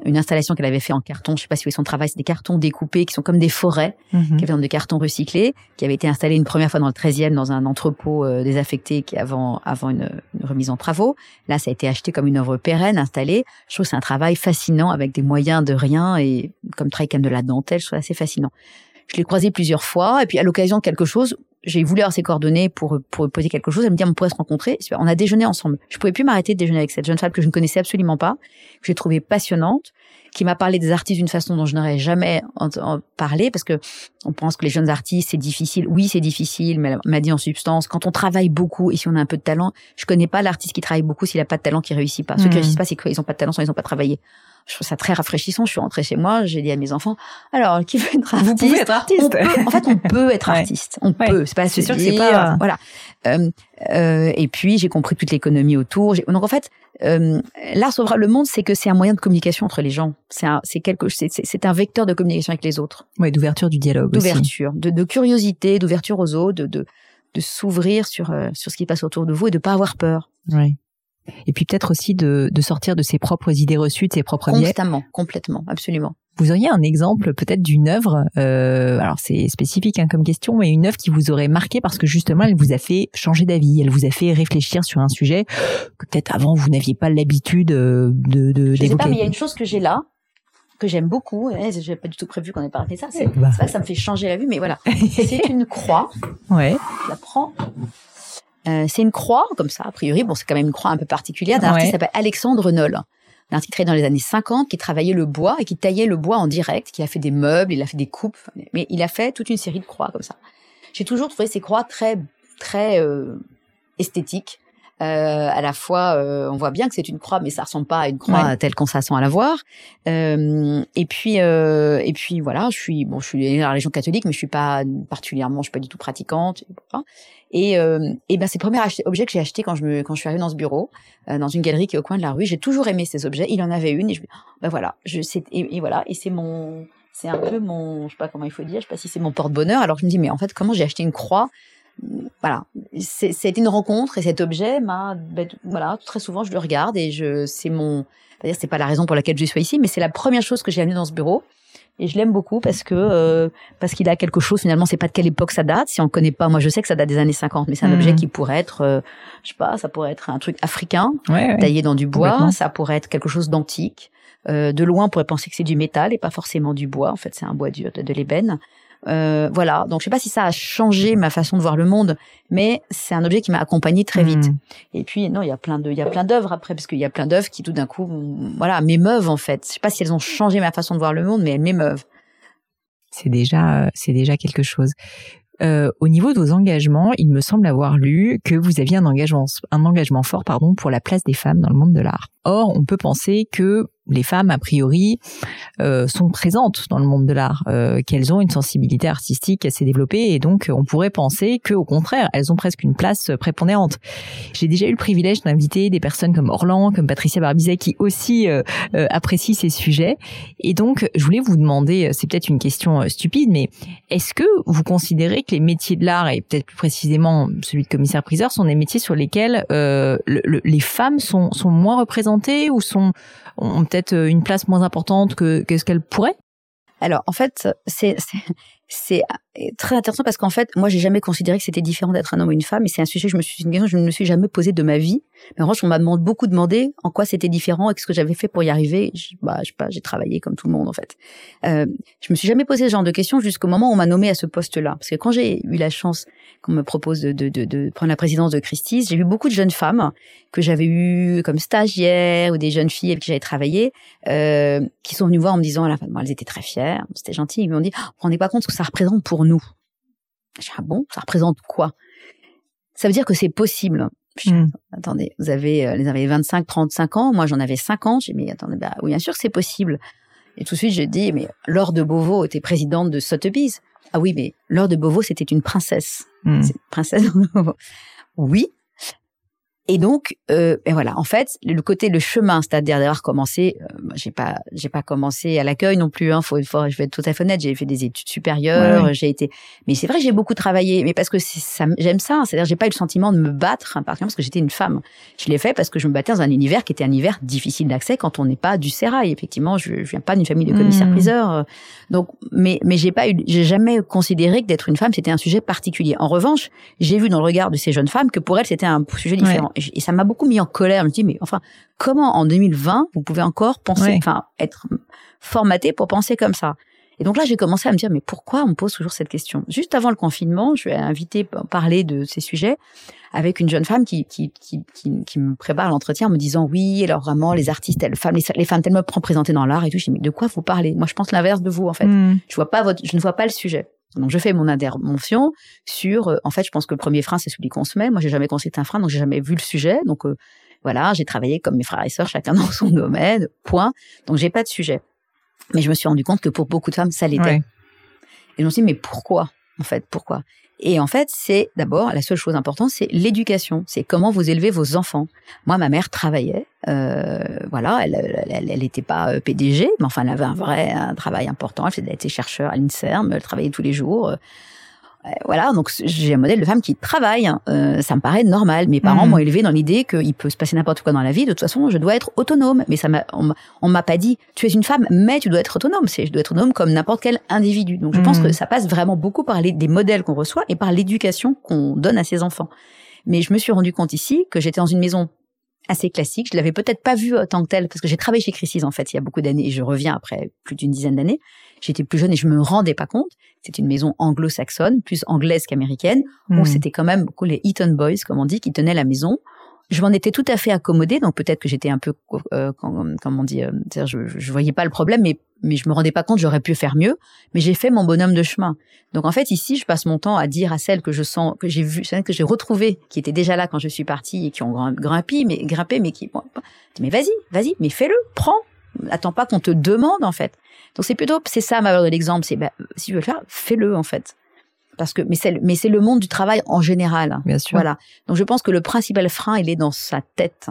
[SPEAKER 2] une installation qu'elle avait fait en carton. Je sais pas si vous voyez son travail. C'est des cartons découpés qui sont comme des forêts, mm qui avaient des cartons recyclés, qui avait été installé une première fois dans le 13e dans un entrepôt euh, désaffecté qui avant avant une, remise en travaux. Là, ça a été acheté comme une œuvre pérenne installée. Je trouve c'est un travail fascinant avec des moyens de rien et comme travail comme de la dentelle. Je trouve assez fascinant. Je l'ai croisé plusieurs fois et puis à l'occasion de quelque chose, j'ai voulu avoir ses coordonnées pour pour poser quelque chose. Elle me dit on pourrait se rencontrer. On a déjeuné ensemble. Je pouvais plus m'arrêter de déjeuner avec cette jeune femme que je ne connaissais absolument pas, que j'ai trouvée passionnante, qui m'a parlé des artistes d'une façon dont je n'aurais jamais en, parlé parce que on pense que les jeunes artistes c'est difficile. Oui, c'est difficile, mais elle m'a dit en substance quand on travaille beaucoup et si on a un peu de talent, je connais pas l'artiste qui travaille beaucoup s'il a pas de talent qui réussit pas. Ceux qui hmm. réussissent pas, c'est qu'ils ont pas de talent, soit ils ont pas travaillé je trouve ça très rafraîchissant. Je suis rentrée chez moi, j'ai dit à mes enfants, alors, qui veut être artiste
[SPEAKER 1] Vous pouvez être artiste.
[SPEAKER 2] en fait, on peut être *laughs* artiste. On peut. C'est pas
[SPEAKER 1] c'est sûr que c'est pas.
[SPEAKER 2] Voilà. Euh, euh, et puis, j'ai compris toute l'économie autour. Donc, en fait, euh, l'art sauvera le monde, c'est que c'est un moyen de communication entre les gens. C'est un, c'est quelque, c'est, c'est un vecteur de communication avec les autres.
[SPEAKER 1] Ouais, d'ouverture du dialogue.
[SPEAKER 2] D'ouverture, de, de curiosité, d'ouverture aux autres, de, de, de s'ouvrir sur euh, sur ce qui passe autour de vous et de pas avoir peur.
[SPEAKER 1] Ouais et puis peut-être aussi de, de, sortir de ses propres idées reçues, de ses propres biais.
[SPEAKER 2] Constamment, complètement, absolument.
[SPEAKER 1] Vous auriez un exemple peut-être d'une œuvre, euh, alors c'est spécifique hein, comme question, mais une œuvre qui vous aurait marqué parce que justement elle vous a fait changer d'avis, elle vous a fait réfléchir sur un sujet que peut-être avant vous n'aviez pas l'habitude euh, de, de
[SPEAKER 2] Je sais pas, mais il y a une chose que j'ai là, que j'aime beaucoup. J'ai pas du tout prévu qu'on ait parlé de ça. C'est bah. ça me fait changer la vue, mais voilà. *laughs* c'est une croix.
[SPEAKER 1] Ouais.
[SPEAKER 2] Je la prends. Euh, c'est une croix, comme ça, a priori. Bon, c'est quand même une croix un peu particulière d'un artiste qui s'appelle Alexandre Noll. Un artiste créé dans les années 50 qui travaillait le bois et qui taillait le bois en direct, qui a fait des meubles, il a fait des coupes, mais il a fait toute une série de croix comme ça. J'ai toujours trouvé ces croix très, très euh, esthétiques. Euh, à la fois, euh, on voit bien que c'est une croix, mais ça ressemble pas à une croix telle qu'on s'attend à la voir. Euh, et puis, euh, et puis voilà, je suis bon, je suis dans la religion catholique, mais je suis pas particulièrement, je suis pas du tout pratiquante. Et, euh, et ben c'est le premier objet que j'ai acheté quand je me quand je suis arrivée dans ce bureau, euh, dans une galerie qui est au coin de la rue. J'ai toujours aimé ces objets. Il en avait une et je ben voilà, je c'est et, voilà et c'est mon c'est un peu mon je sais pas comment il faut dire, je sais pas si c'est mon porte-bonheur. Alors je me dis mais en fait comment j'ai acheté une croix voilà, c'est une rencontre et cet objet m'a, ben, voilà, très souvent je le regarde et je, c'est mon, c'est-à-dire c'est pas la raison pour laquelle je suis ici, mais c'est la première chose que j'ai amenée dans ce bureau et je l'aime beaucoup parce que euh, parce qu'il a quelque chose finalement c'est pas de quelle époque ça date. Si on connaît pas moi je sais que ça date des années 50 mais c'est un objet mhm. qui pourrait être euh, je sais pas ça pourrait être un truc africain taillé dans du bois ça pourrait être quelque chose d'antique. Euh, de loin on pourrait penser que c'est du métal et pas forcément du bois. En fait c'est un bois dur de, de l'ébène euh, voilà, donc je sais pas si ça a changé ma façon de voir le monde, mais c'est un objet qui m'a accompagné très vite. Hmm. Et puis non, il y a plein de, il y a plein d'œuvres après, parce qu'il y a plein d'œuvres qui tout d'un coup, voilà, m'émeuvent en fait. Je sais pas si elles ont changé ma façon de voir le monde, mais elles m'émeuvent.
[SPEAKER 1] C'est déjà, c'est déjà quelque chose. Euh, au niveau de vos engagements, il me semble avoir lu que vous aviez un engagement, un engagement fort, pardon, pour la place des femmes dans le monde de l'art. Or, on peut penser que les femmes, a priori, euh, sont présentes dans le monde de l'art, euh, qu'elles ont une sensibilité artistique assez développée, et donc on pourrait penser que, au contraire, elles ont presque une place prépondérante. J'ai déjà eu le privilège d'inviter des personnes comme Orlan, comme Patricia Barbizet, qui aussi euh, apprécient ces sujets. Et donc, je voulais vous demander, c'est peut-être une question stupide, mais est-ce que vous considérez que les métiers de l'art, et peut-être plus précisément celui de commissaire-priseur, sont des métiers sur lesquels les femmes sont moins représentées ou sont ont peut-être une place moins importante que, que ce qu'elles pourraient?
[SPEAKER 2] Alors, en fait, c'est c'est très intéressant parce qu'en fait, moi, j'ai jamais considéré que c'était différent d'être un homme ou une femme, et c'est un sujet que je me suis, une question que je ne me suis jamais posé de ma vie. Mais en revanche, on m'a beaucoup demandé en quoi c'était différent et ce que j'avais fait pour y arriver. Bah, je sais pas, j'ai travaillé comme tout le monde, en fait. Euh, je me suis jamais posé ce genre de questions jusqu'au moment où on m'a nommé à ce poste-là. Parce que quand j'ai eu la chance qu'on me propose de, de, de, de, prendre la présidence de Christie's, j'ai vu beaucoup de jeunes femmes que j'avais eues comme stagiaires ou des jeunes filles avec qui j'avais travaillé, euh, qui sont venues voir en me disant, à la elles étaient très fières, c'était gentil, ils m'ont dit, oh, pas compte ça représente pour nous. Je ah bon, ça représente quoi? Ça veut dire que c'est possible. Hmm. Attendez, vous avez, euh, les avez 25, 35 ans, moi j'en avais 50, j'ai dit, mais attendez, bah, oui, bien sûr que c'est possible. Et tout de suite, je dis, mais Laure de Beauvau était présidente de Sotheby's. Ah oui, mais Laure de Beauvau, c'était une princesse. Hmm. C'est une princesse de Beauvau. Oui, et donc, euh, et voilà, en fait, le côté le chemin, c'est-à-dire d'avoir commencé, euh, j'ai pas, j'ai pas commencé à l'accueil non plus. Hein, faut, faut, je vais être tout à fait honnête. J'ai fait des études supérieures, j'ai été, mais c'est vrai, j'ai beaucoup travaillé, mais parce que ça, j'aime ça. C'est-à-dire, j'ai pas eu le sentiment de me battre, hein, parce que j'étais une femme. Je l'ai fait parce que je me battais dans un univers qui était un univers difficile d'accès quand on n'est pas du sérail. Effectivement, je, je viens pas d'une famille de commissaires-priseurs, mmh. euh, donc, mais, mais j'ai pas eu, j'ai jamais considéré que d'être une femme c'était un sujet particulier. En revanche, j'ai vu dans le regard de ces jeunes femmes que pour elles c'était un sujet différent et ça m'a beaucoup mis en colère. Je me dis, mais enfin, comment en 2020 vous pouvez encore penser, enfin, être formaté pour penser comme ça? Et donc là, j'ai commencé à me dire, mais pourquoi on me pose toujours cette question? Juste avant le confinement, je suis invitée à parler de ces sujets avec une jeune femme qui, qui, qui, qui, me prépare l'entretien en me disant, oui, alors vraiment, les artistes, les femmes, les, femmes tellement présentées dans l'art et tout. Je dis, mais de quoi vous parlez? Moi, je pense l'inverse de vous, en fait. Hmm. Je vois pas votre, je ne vois pas le sujet. Donc je fais mon intervention sur, euh, en fait, je pense que le premier frein c'est celui qu'on se met. Moi, j'ai jamais constaté un frein, donc j'ai jamais vu le sujet. Donc euh, voilà, j'ai travaillé comme mes frères et sœurs, chacun *laughs* dans son domaine. Point. Donc j'ai pas de sujet. Mais je me suis rendu compte que pour beaucoup de femmes, ça l'était. Et je me suis dit, mais pourquoi en fait Pourquoi? Et en fait, c'est d'abord la seule chose importante, c'est l'éducation. C'est comment vous élevez vos enfants. Moi, ma mère travaillait. Euh, voilà, elle elle n'était pas euh, PDG, mais enfin, elle avait un vrai un travail important. Elle était chercheur à l'Inserm, elle travaillait tous les jours. Euh, voilà, donc j'ai un modèle de femme qui travaille. Hein. Euh, ça me paraît normal. Mes parents mhm. m'ont élevé dans l'idée qu'il peut se passer n'importe quoi dans la vie. De toute façon, je dois être autonome. Mais ça m'a, on, m'a pas dit, tu es une femme, mais tu dois être autonome. C'est, je dois être autonome comme n'importe quel individu. Donc je pense mhm. que ça passe vraiment beaucoup par les, des modèles qu'on reçoit et par l'éducation qu'on donne à ses enfants. Mais je me suis rendu compte ici que j'étais dans une maison assez classique. Je l'avais peut-être pas vu tant que tel parce que j'ai travaillé chez Christie's en fait il y a beaucoup d'années et je reviens après plus d'une dizaine d'années. J'étais plus jeune et je me rendais pas compte. C'était une maison anglo-saxonne, plus anglaise qu'américaine, où hmm. c'était quand même les Eton Boys, comme on dit, qui tenaient la maison. Je m'en étais tout à fait accommodée, donc peut-être que j'étais un peu, euh, comme on dit, euh, je, je voyais pas le problème, mais mais je me rendais pas compte, j'aurais pu faire mieux, mais j'ai fait mon bonhomme de chemin. Donc en fait ici, je passe mon temps à dire à celles que je sens, que j'ai vu, celles que j'ai retrouvées, qui étaient déjà là quand je suis partie et qui ont grimpé, mais grimpé, mais qui, bon, mais vas-y, vas-y, mais fais-le, prends, attends pas qu'on te demande en fait. Donc c'est plutôt, c'est ça ma valeur de l'exemple, c'est bah, si tu veux le faire, fais-le en fait. Parce que mais c'est mais c'est le monde du travail en général.
[SPEAKER 1] Bien sûr.
[SPEAKER 2] Voilà. Donc je pense que le principal frein, il est dans sa tête.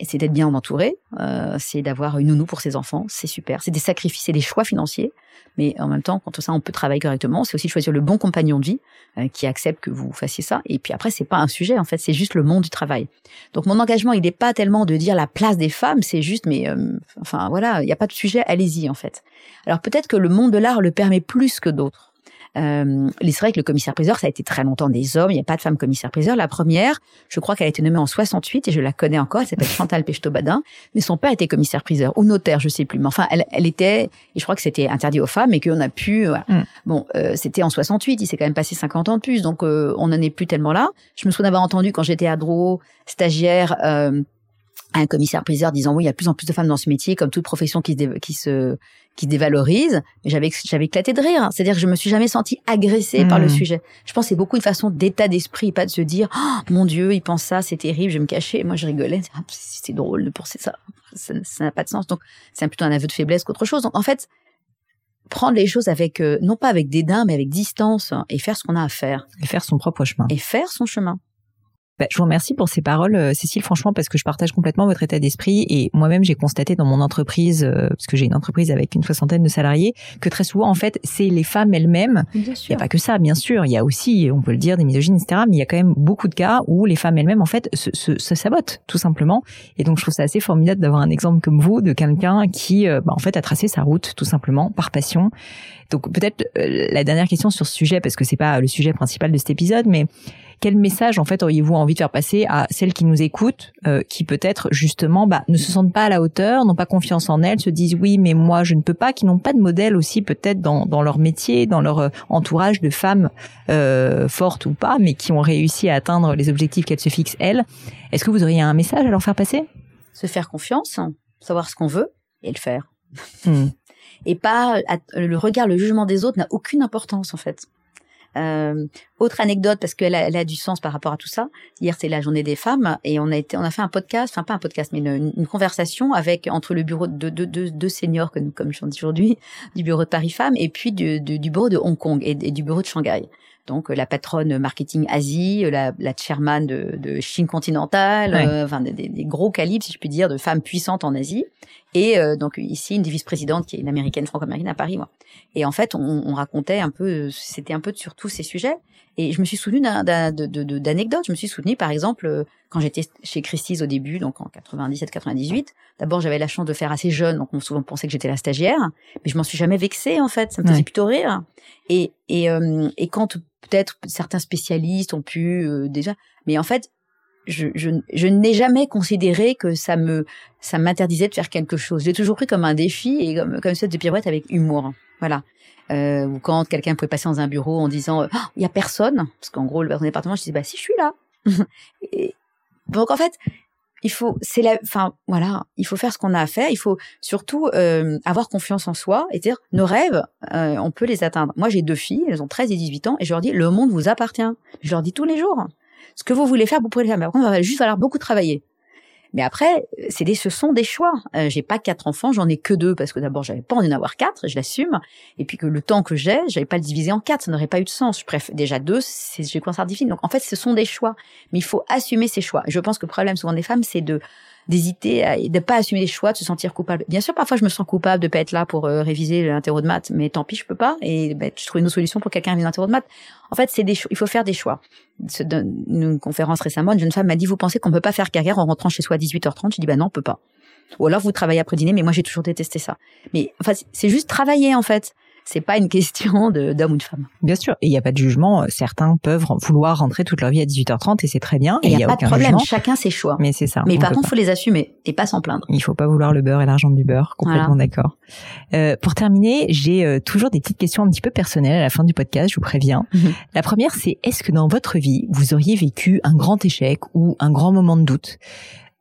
[SPEAKER 2] Et c'est d'être bien entouré, euh, c'est d'avoir une nounou pour ses enfants, c'est super. C'est des sacrifices, c'est des choix financiers, mais en même temps, quand ça, on peut travailler correctement. C'est aussi choisir le bon compagnon de vie euh, qui accepte que vous fassiez ça. Et puis après, c'est pas un sujet, en fait, c'est juste le monde du travail. Donc mon engagement, il n'est pas tellement de dire la place des femmes, c'est juste, mais euh, enfin voilà, il n'y a pas de sujet, allez-y en fait. Alors peut-être que le monde de l'art le permet plus que d'autres. Euh, c'est vrai que le commissaire-priseur, ça a été très longtemps des hommes. Il n'y a pas de femme commissaire-priseur. La première, je crois qu'elle a été nommée en 68 et je la connais encore. Elle s'appelle Chantal Pechtot-Badin. Mais son père était commissaire-priseur ou notaire, je sais plus. Mais enfin, elle, elle était, et je crois que c'était interdit aux femmes et qu'on a pu, voilà. Mm. Bon, euh, c'était en 68. Il s'est quand même passé 50 ans de plus. Donc, euh, on n'en est plus tellement là. Je me souviens d'avoir entendu quand j'étais à Drouot, stagiaire, euh, un commissaire-priseur disant oui, il y a de plus en plus de femmes dans ce métier, comme toute profession qui se, qui se, qui dévalorise. J'avais, j'avais éclaté de rire. C'est-à-dire que je me suis jamais sentie agressée par le hmm. sujet. Je pense que c'est beaucoup une façon d'état d'esprit, pas de se dire oh, mon Dieu, il pense ça, c'est terrible, je vais me cacher. Moi, je rigolais. Ah, c'est drôle de penser ça. Ça n'a pas de sens. Donc, c'est plutôt un aveu de faiblesse qu'autre chose. Donc, en fait, prendre les choses avec, euh, non pas avec dédain, mais avec distance et faire ce qu'on a à faire.
[SPEAKER 1] Et faire son propre chemin.
[SPEAKER 2] Et faire son chemin.
[SPEAKER 1] Bah, je vous remercie pour ces paroles, euh, Cécile, franchement, parce que je partage complètement votre état d'esprit. Et moi-même, j'ai constaté dans mon entreprise, euh, parce que j'ai une entreprise avec une soixantaine de salariés, que très souvent, en fait, c'est les femmes elles-mêmes. Il n'y a pas que ça, bien sûr. Il y a aussi, on peut le dire, des misogynes, etc. Mais il y a quand même beaucoup de cas où les femmes elles-mêmes, en fait, se, se, se, sabotent, tout simplement. Et donc, je trouve ça assez formidable d'avoir un exemple comme vous, de quelqu'un qui, euh, bah, en fait, a tracé sa route, tout simplement, par passion. Donc, peut-être la dernière question sur ce sujet, parce que c'est pas le sujet principal de cet épisode, mais quel message en fait auriez-vous envie de faire passer à celles qui nous écoutent, euh, qui peut-être justement bah, ne se sentent pas à la hauteur, n'ont pas confiance en elles, se disent oui mais moi je ne peux pas, qui n'ont pas de modèle aussi peut-être dans, dans leur métier, dans leur euh, entourage de femmes euh, fortes ou pas, mais qui ont réussi à atteindre les objectifs qu'elles se fixent elles. Est-ce que vous auriez un message à leur faire passer?
[SPEAKER 2] Se faire confiance, savoir ce qu'on veut et le faire. Hmm. Et pas le regard, le jugement des autres n'a aucune importance en fait. Euh, autre anecdote parce qu'elle a, elle a du sens par rapport à tout ça. Hier c'est la journée des femmes et on a été, on a fait un podcast, enfin pas un podcast mais une, conversation avec entre le bureau de deux seniors que nous, comme je dis aujourd'hui, du bureau de Paris Femmes et puis du, du, bureau de Hong Kong et, du bureau de Shanghai. Donc la patronne marketing Asie, la, la chairman de, de Chine continentale, euh, enfin des, des, gros calibres si je puis dire de femmes puissantes en Asie et euh, donc ici une des vice-présidentes qui est une américaine franco-américaine à Paris moi. Et en fait on, on racontait un peu, c'était un peu sur tous ces sujets. Et je me suis souvenu d'anecdotes. Je me suis souvenu, par exemple, euh, quand j'étais chez Christie's au début, donc en 97-98. D'abord, j'avais la chance de faire assez jeune, donc on souvent pensait que j'étais la stagiaire, mais je m'en suis jamais vexée en fait. Ça me faisait plutôt rire. Et et, euh, et quand peut-être certains spécialistes ont pu déjà, mais en fait, je, n'ai jamais considéré que ça me ça m'interdisait de faire quelque chose. J'ai toujours pris comme un défi et comme comme cette de pirouette avec humour. Voilà. Euh, ou quand quelqu'un pouvait passer dans un bureau en disant oh, il y a personne parce qu'en gros le patron département je disais bah si je suis là. *laughs* donc en fait il faut c'est la enfin voilà il faut faire ce qu'on a à faire il faut surtout euh, avoir confiance en soi et dire nos rêves euh, on peut les atteindre moi j'ai deux filles elles ont 13 et 18 ans et je leur dis le monde vous appartient je leur dis tous les jours ce que vous voulez faire, vous pouvez le faire. Mais après, il va juste falloir beaucoup travailler. Mais après, c'est des, ce sont des choix. Euh, j'ai pas quatre enfants, j'en ai que deux parce que d'abord j'avais pas envie d'en avoir quatre, je l'assume. Et puis que le temps que j'ai, j'avais pas le diviser en quatre, ça n'aurait pas eu de sens. Je préfère déjà deux, c'est j'ai quoi ça difficile. Donc en fait, ce sont des choix, mais il faut assumer ces choix. Je pense que le problème souvent des femmes, c'est de d'hésiter et de pas assumer les choix, de se sentir coupable. Bien sûr, parfois je me sens coupable de pas être là pour euh, réviser l'interro de maths, mais tant pis, je peux pas. Et ben, je trouve une autre solution pour quelqu'un qui vient l'interro de maths. En fait, c'est des il faut faire des choix. Une conférence récemment, une jeune femme m'a dit "Vous pensez qu'on peut pas faire carrière en rentrant chez soi à 18h30 Je dis "Ben non, on peut pas." Ou alors vous travaillez après dîner, mais moi j'ai toujours détesté ça. Mais enfin, c'est juste travailler en fait c'est pas une question d'homme ou de femme.
[SPEAKER 1] Bien sûr, et il n'y a pas de jugement. Certains peuvent vouloir rentrer toute leur vie à 18h30 et c'est très bien.
[SPEAKER 2] Et il
[SPEAKER 1] n'y
[SPEAKER 2] a, pas de problème, chacun ses choix.
[SPEAKER 1] Mais c'est ça.
[SPEAKER 2] Mais par contre, il faut les assumer et pas s'en plaindre.
[SPEAKER 1] Il faut pas vouloir le beurre et l'argent du beurre. Complètement d'accord. Euh, pour terminer, j'ai euh, toujours des petites questions un petit peu personnelles à la fin du podcast. Je vous préviens. Mhm. La première, c'est est-ce que dans votre vie, vous auriez vécu un grand échec ou un grand moment de doute?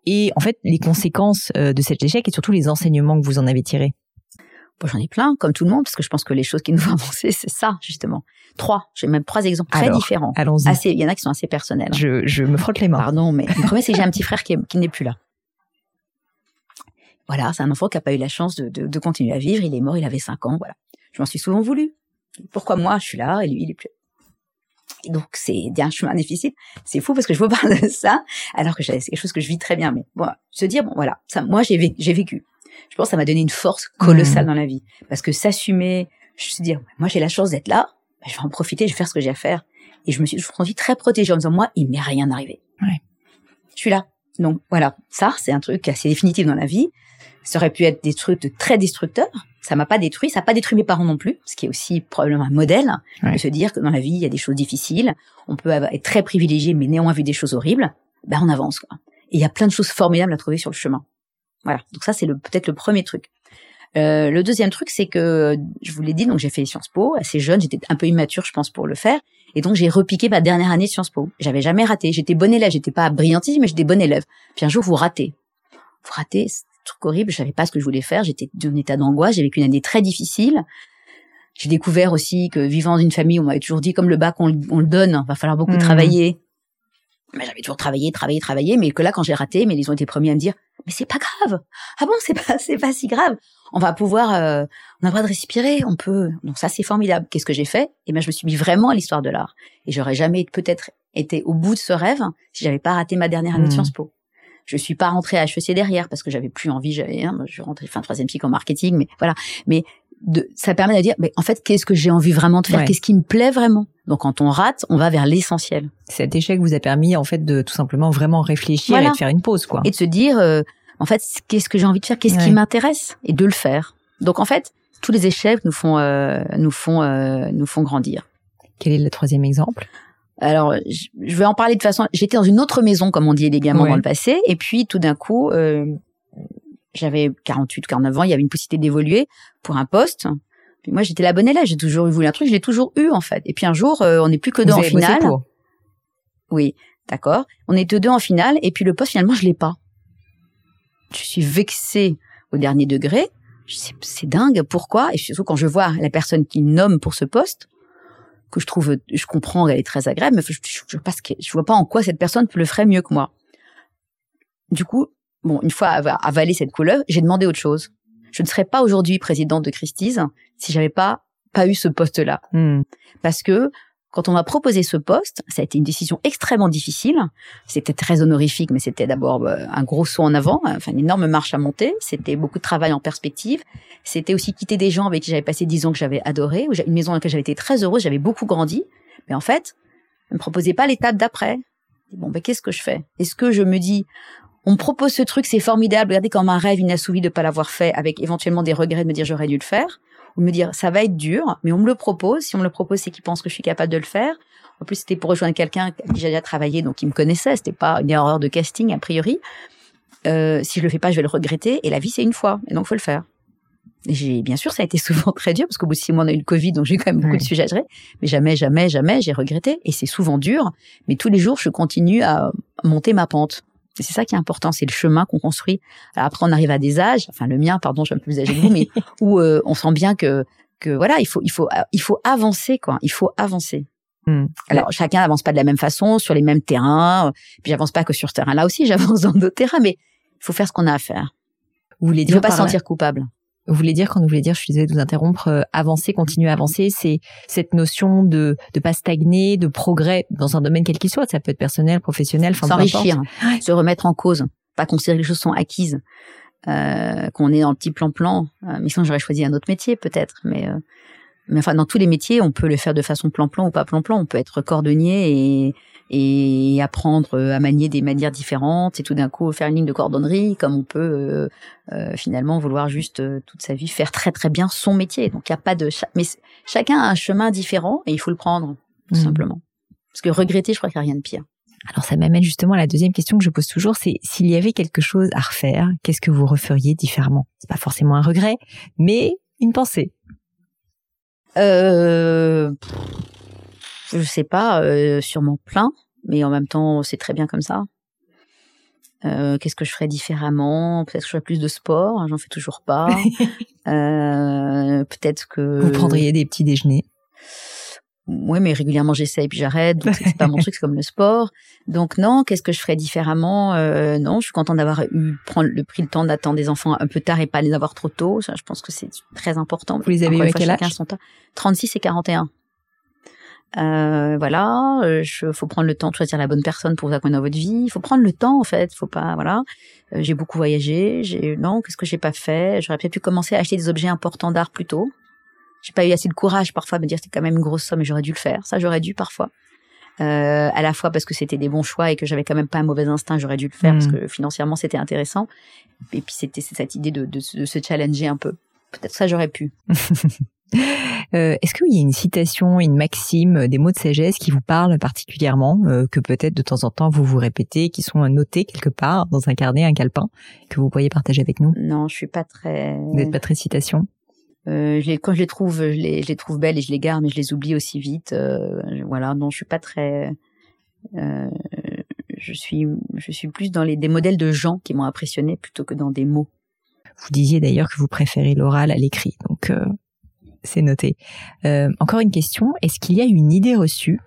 [SPEAKER 1] Et en fait, les conséquences euh, de cet échec et surtout les enseignements que vous en avez tirés?
[SPEAKER 2] J'en ai plein, comme tout le monde, parce que je pense que les choses qui nous font *laughs* avancer, c'est ça, justement. Trois. J'ai même trois exemples très différents.
[SPEAKER 1] Allons-y.
[SPEAKER 2] Assez, il y en a qui sont assez personnels.
[SPEAKER 1] Je, je me frotte les mains.
[SPEAKER 2] Pardon, mais le premier, c'est que j'ai un petit frère qui, qui n'est plus là. Voilà, c'est un enfant qui n'a pas eu la chance de, de, de, continuer à vivre. Il est mort, il avait cinq ans, voilà. Je m'en suis souvent voulu. Pourquoi moi, je suis là et lui, il est plus et donc c'est un chemin difficile. C'est fou parce que je vous *laughs* parle de ça alors que c'est quelque chose que je vis très bien. Mais bon, se dire bon voilà, ça, moi j'ai j'ai vécu je pense que ça m'a donné une force colossale mmh. dans la vie. Parce que s'assumer, je me suis dit, moi j'ai la chance d'être là, bah, je vais en profiter, je vais faire ce que j'ai à faire. Et je me suis senti très protégée en me disant, moi, il m'est rien arrivé.
[SPEAKER 1] Ouais.
[SPEAKER 2] Je suis là. Donc voilà, ça c'est un truc assez définitif dans la vie. Ça aurait pu être des trucs de très destructeurs. Ça m'a pas détruit, ça n'a pas détruit mes parents non plus, ce qui est aussi probablement un modèle de se dire que dans la vie il y a des choses difficiles, on peut être très privilégié mais néanmoins vu des choses horribles. Ben on avance quoi. Et il y a plein de choses formidables à trouver sur le chemin. Voilà. Donc ça, c'est le, peut-être le premier truc. Euh, le deuxième truc, c'est que je vous l'ai dit, donc j'ai fait Sciences Po assez jeune, j'étais un peu immature, je pense, pour le faire, et donc j'ai repiqué ma dernière année de Sciences Po. J'avais jamais raté, j'étais bonne élève, j'étais pas brillantissime, mais j'étais bonne élève. Puis un jour, vous ratez, vous ratez, c'est un truc horrible, je savais pas ce que je voulais faire, j'étais dans un état d'angoisse, j'ai vécu une année très difficile. J'ai découvert aussi que vivant dans une famille, on m'avait toujours dit comme le bac, on, le donne, va falloir beaucoup mmh. travailler. Mais j'avais toujours travaillé, travaillé, travaillé, mais que là, quand j'ai raté, mais ils ont été premiers à me dire, mais c'est pas grave. Ah bon, c'est pas, *laughs* c'est pas si grave. On va pouvoir, euh, on a le droit de respirer, on peut. Donc ça, c'est formidable. Qu'est-ce que j'ai fait? Eh ben, je me suis mis vraiment à l'histoire de l'art. Et j'aurais jamais peut-être été au bout de ce rêve si j'avais pas raté ma dernière année de hmm. Sciences Po. Je suis pas rentrée à HEC derrière parce que j'avais plus envie. J'avais, hein, je rentrais fin troisième cycle en marketing, mais voilà. Mais de, ça permet de dire, mais en fait, qu'est-ce que j'ai envie vraiment de faire? Qu'est-ce qui me plaît vraiment? Donc, quand on rate, on va vers l'essentiel.
[SPEAKER 1] Cet échec vous a permis, en fait, de tout simplement vraiment réfléchir et de faire une pause, quoi.
[SPEAKER 2] Et de se dire, euh, en fait, qu'est-ce que j'ai envie de faire? Qu'est-ce qui m'intéresse? Et de le faire. Donc, en fait, tous les échecs nous font, euh, nous font, euh, nous font grandir.
[SPEAKER 1] Quel est le troisième exemple?
[SPEAKER 2] Alors, je vais en parler de façon. J'étais dans une autre maison, comme on dit élégamment dans le passé, et puis tout d'un coup, j'avais 48, 49 ans, il y avait une possibilité d'évoluer pour un poste. Puis moi, j'étais la bonne élève, j'ai toujours voulu un truc, je l'ai toujours eu en fait. Et puis un jour, euh, on n'est plus que deux en finale. Oui, d'accord. On est deux en finale, et puis le poste finalement, je l'ai pas. Je suis vexée au dernier degré. C'est dingue, pourquoi? Et surtout quand je vois la personne qui nomme pour ce poste, que je trouve, je comprends, elle est très agréable, mais je, je, je, je vois pas en quoi cette personne le ferait mieux que moi. Du coup, bon, une fois avalé cette couleur, j'ai demandé autre chose. Je ne serais pas aujourd'hui présidente de Christie's si j'avais pas pas eu ce poste-là. Hmm. Parce que quand on m'a proposé ce poste, ça a été une décision extrêmement difficile. C'était très honorifique, mais c'était d'abord euh, un gros saut en avant, enfin une énorme marche à monter. C'était beaucoup de travail en perspective. C'était aussi quitter des gens avec qui j'avais passé dix ans que j'avais adoré, une maison dans laquelle j'avais été très heureuse, j'avais beaucoup grandi. Mais en fait, ne me proposait pas l'étape d'après. Bon, ben qu'est-ce que je fais? Est-ce que je me dis, on me propose ce truc, c'est formidable. Regardez comme un rêve inassouvi de pas l'avoir fait, avec éventuellement des regrets de me dire j'aurais dû le faire, ou me dire ça va être dur, mais on me le propose. Si on me le propose, c'est qu'ils pensent que je suis capable de le faire. En plus, c'était pour rejoindre quelqu'un qui j'ai déjà travaillé, donc il me connaissait. C'était pas une erreur de casting a priori. Euh, si je le fais pas, je vais le regretter. Et la vie, c'est une fois, et donc faut le faire. J'ai bien sûr, ça a été souvent *laughs* très dur parce qu'au bout de six mois, on a eu le Covid, donc j'ai quand même beaucoup de sujets à gérer. Mais jamais, jamais, jamais, j'ai regretté. Et c'est souvent dur, mais tous les jours, je continue à monter ma pente. Et c'est ça qui est important, c'est le chemin qu'on construit. Alors après, on arrive à des âges, enfin le mien, pardon, je suis un peu plus âgé que vous, mais *laughs* où euh, on sent bien que que voilà, il faut il faut il faut avancer quoi. Il faut avancer. Hmm. Alors chacun n'avance pas de la même façon sur les mêmes terrains. Puis j'avance pas que sur ce terrain-là aussi, *laughs* j'avance dans d'autres terrains, mais il faut faire ce qu'on a à faire.
[SPEAKER 1] Vous voulez
[SPEAKER 2] dire il faut pas se sentir coupable.
[SPEAKER 1] Vous voulez dire quand vous voulez dire, je suis désolée de vous interrompre, euh, avancer, continuer à avancer, c'est cette notion de de pas stagner, de progrès dans un domaine quel qu'il soit. Ça peut être personnel, professionnel, enfin
[SPEAKER 2] s'enrichir, se remettre en cause, pas considérer que les choses sont acquises, euh, qu'on est dans le petit plan-plan. Euh, mais sinon, j'aurais choisi un autre métier peut-être, mais euh, mais enfin dans tous les métiers, on peut le faire de façon plan-plan ou pas plan-plan. On peut être cordonnier et et apprendre euh, à manier des manières différentes et tout d'un coup faire une ligne de cordonnerie comme on peut euh, euh, finalement vouloir juste toute sa vie faire très très bien son métier. Donc il y a pas de mais chacun a un chemin différent et il faut le prendre tout mmh. simplement. Parce que regretter, je crois qu'il n'y a rien de pire.
[SPEAKER 1] Alors ça m'amène justement à la deuxième question que je pose toujours, c'est s'il y avait quelque chose à refaire, qu'est-ce que vous referiez différemment? C'est pas forcément un regret, mais une pensée.
[SPEAKER 2] Euh, je sais pas, euh, sûrement plein, mais en même temps, c'est très bien comme ça. Euh, Qu'est-ce que je ferais différemment? Peut-être que je ferais plus de sport, hein, j'en fais toujours pas. *laughs* euh, Peut-être que
[SPEAKER 1] vous prendriez des petits déjeuners?
[SPEAKER 2] Oui, mais régulièrement j'essaie puis j'arrête. Donc c'est pas mon truc, c'est comme le sport. Donc non, qu'est-ce que je ferais différemment? Euh, Non, je suis contente d'avoir eu prendre le pris le temps d'attendre des enfants un peu tard et pas les avoir trop tôt. Ça, je pense que c'est très important.
[SPEAKER 1] Vous les avez eu à quel âge?
[SPEAKER 2] 36 et 41. Euh, voilà, il euh, faut prendre le temps de choisir la bonne personne pour vous accompagner dans votre vie. Il faut prendre le temps en fait. Faut pas, voilà. Euh, j'ai beaucoup voyagé. J'ai non, qu'est-ce que j'ai pas fait? J'aurais peut-être pu commencer à acheter des objets importants d'art plus tôt. J'ai pas eu assez de courage parfois de me dire c'est quand même une grosse somme et j'aurais dû le faire. Ça j'aurais dû parfois. Euh, à la fois parce que c'était des bons choix et que j'avais quand même pas un mauvais instinct, j'aurais dû le faire parce mmh. que financièrement c'était intéressant. Et puis c'était cette idée de, de, de se challenger un peu. Peut-être ça j'aurais pu. *laughs*
[SPEAKER 1] Euh, est-ce qu'il y a une citation, une maxime, des mots de sagesse qui vous parlent particulièrement, euh, que peut-être de temps en temps vous vous répétez, qui sont notés quelque part dans un carnet, un calepin, que vous pourriez partager avec nous?
[SPEAKER 2] Non, je suis pas très.
[SPEAKER 1] Vous n'êtes pas très citation?
[SPEAKER 2] Euh, je les, quand je les trouve, je les, je les, trouve belles et je les garde, mais je les oublie aussi vite. Euh, voilà, non, je suis pas très. Euh, je suis, je suis plus dans les des modèles de gens qui m'ont impressionné plutôt que dans des mots.
[SPEAKER 1] Vous disiez d'ailleurs que vous préférez l'oral à l'écrit, donc euh, c'est noté. Euh, encore une question, est-ce qu'il y a une idée reçue,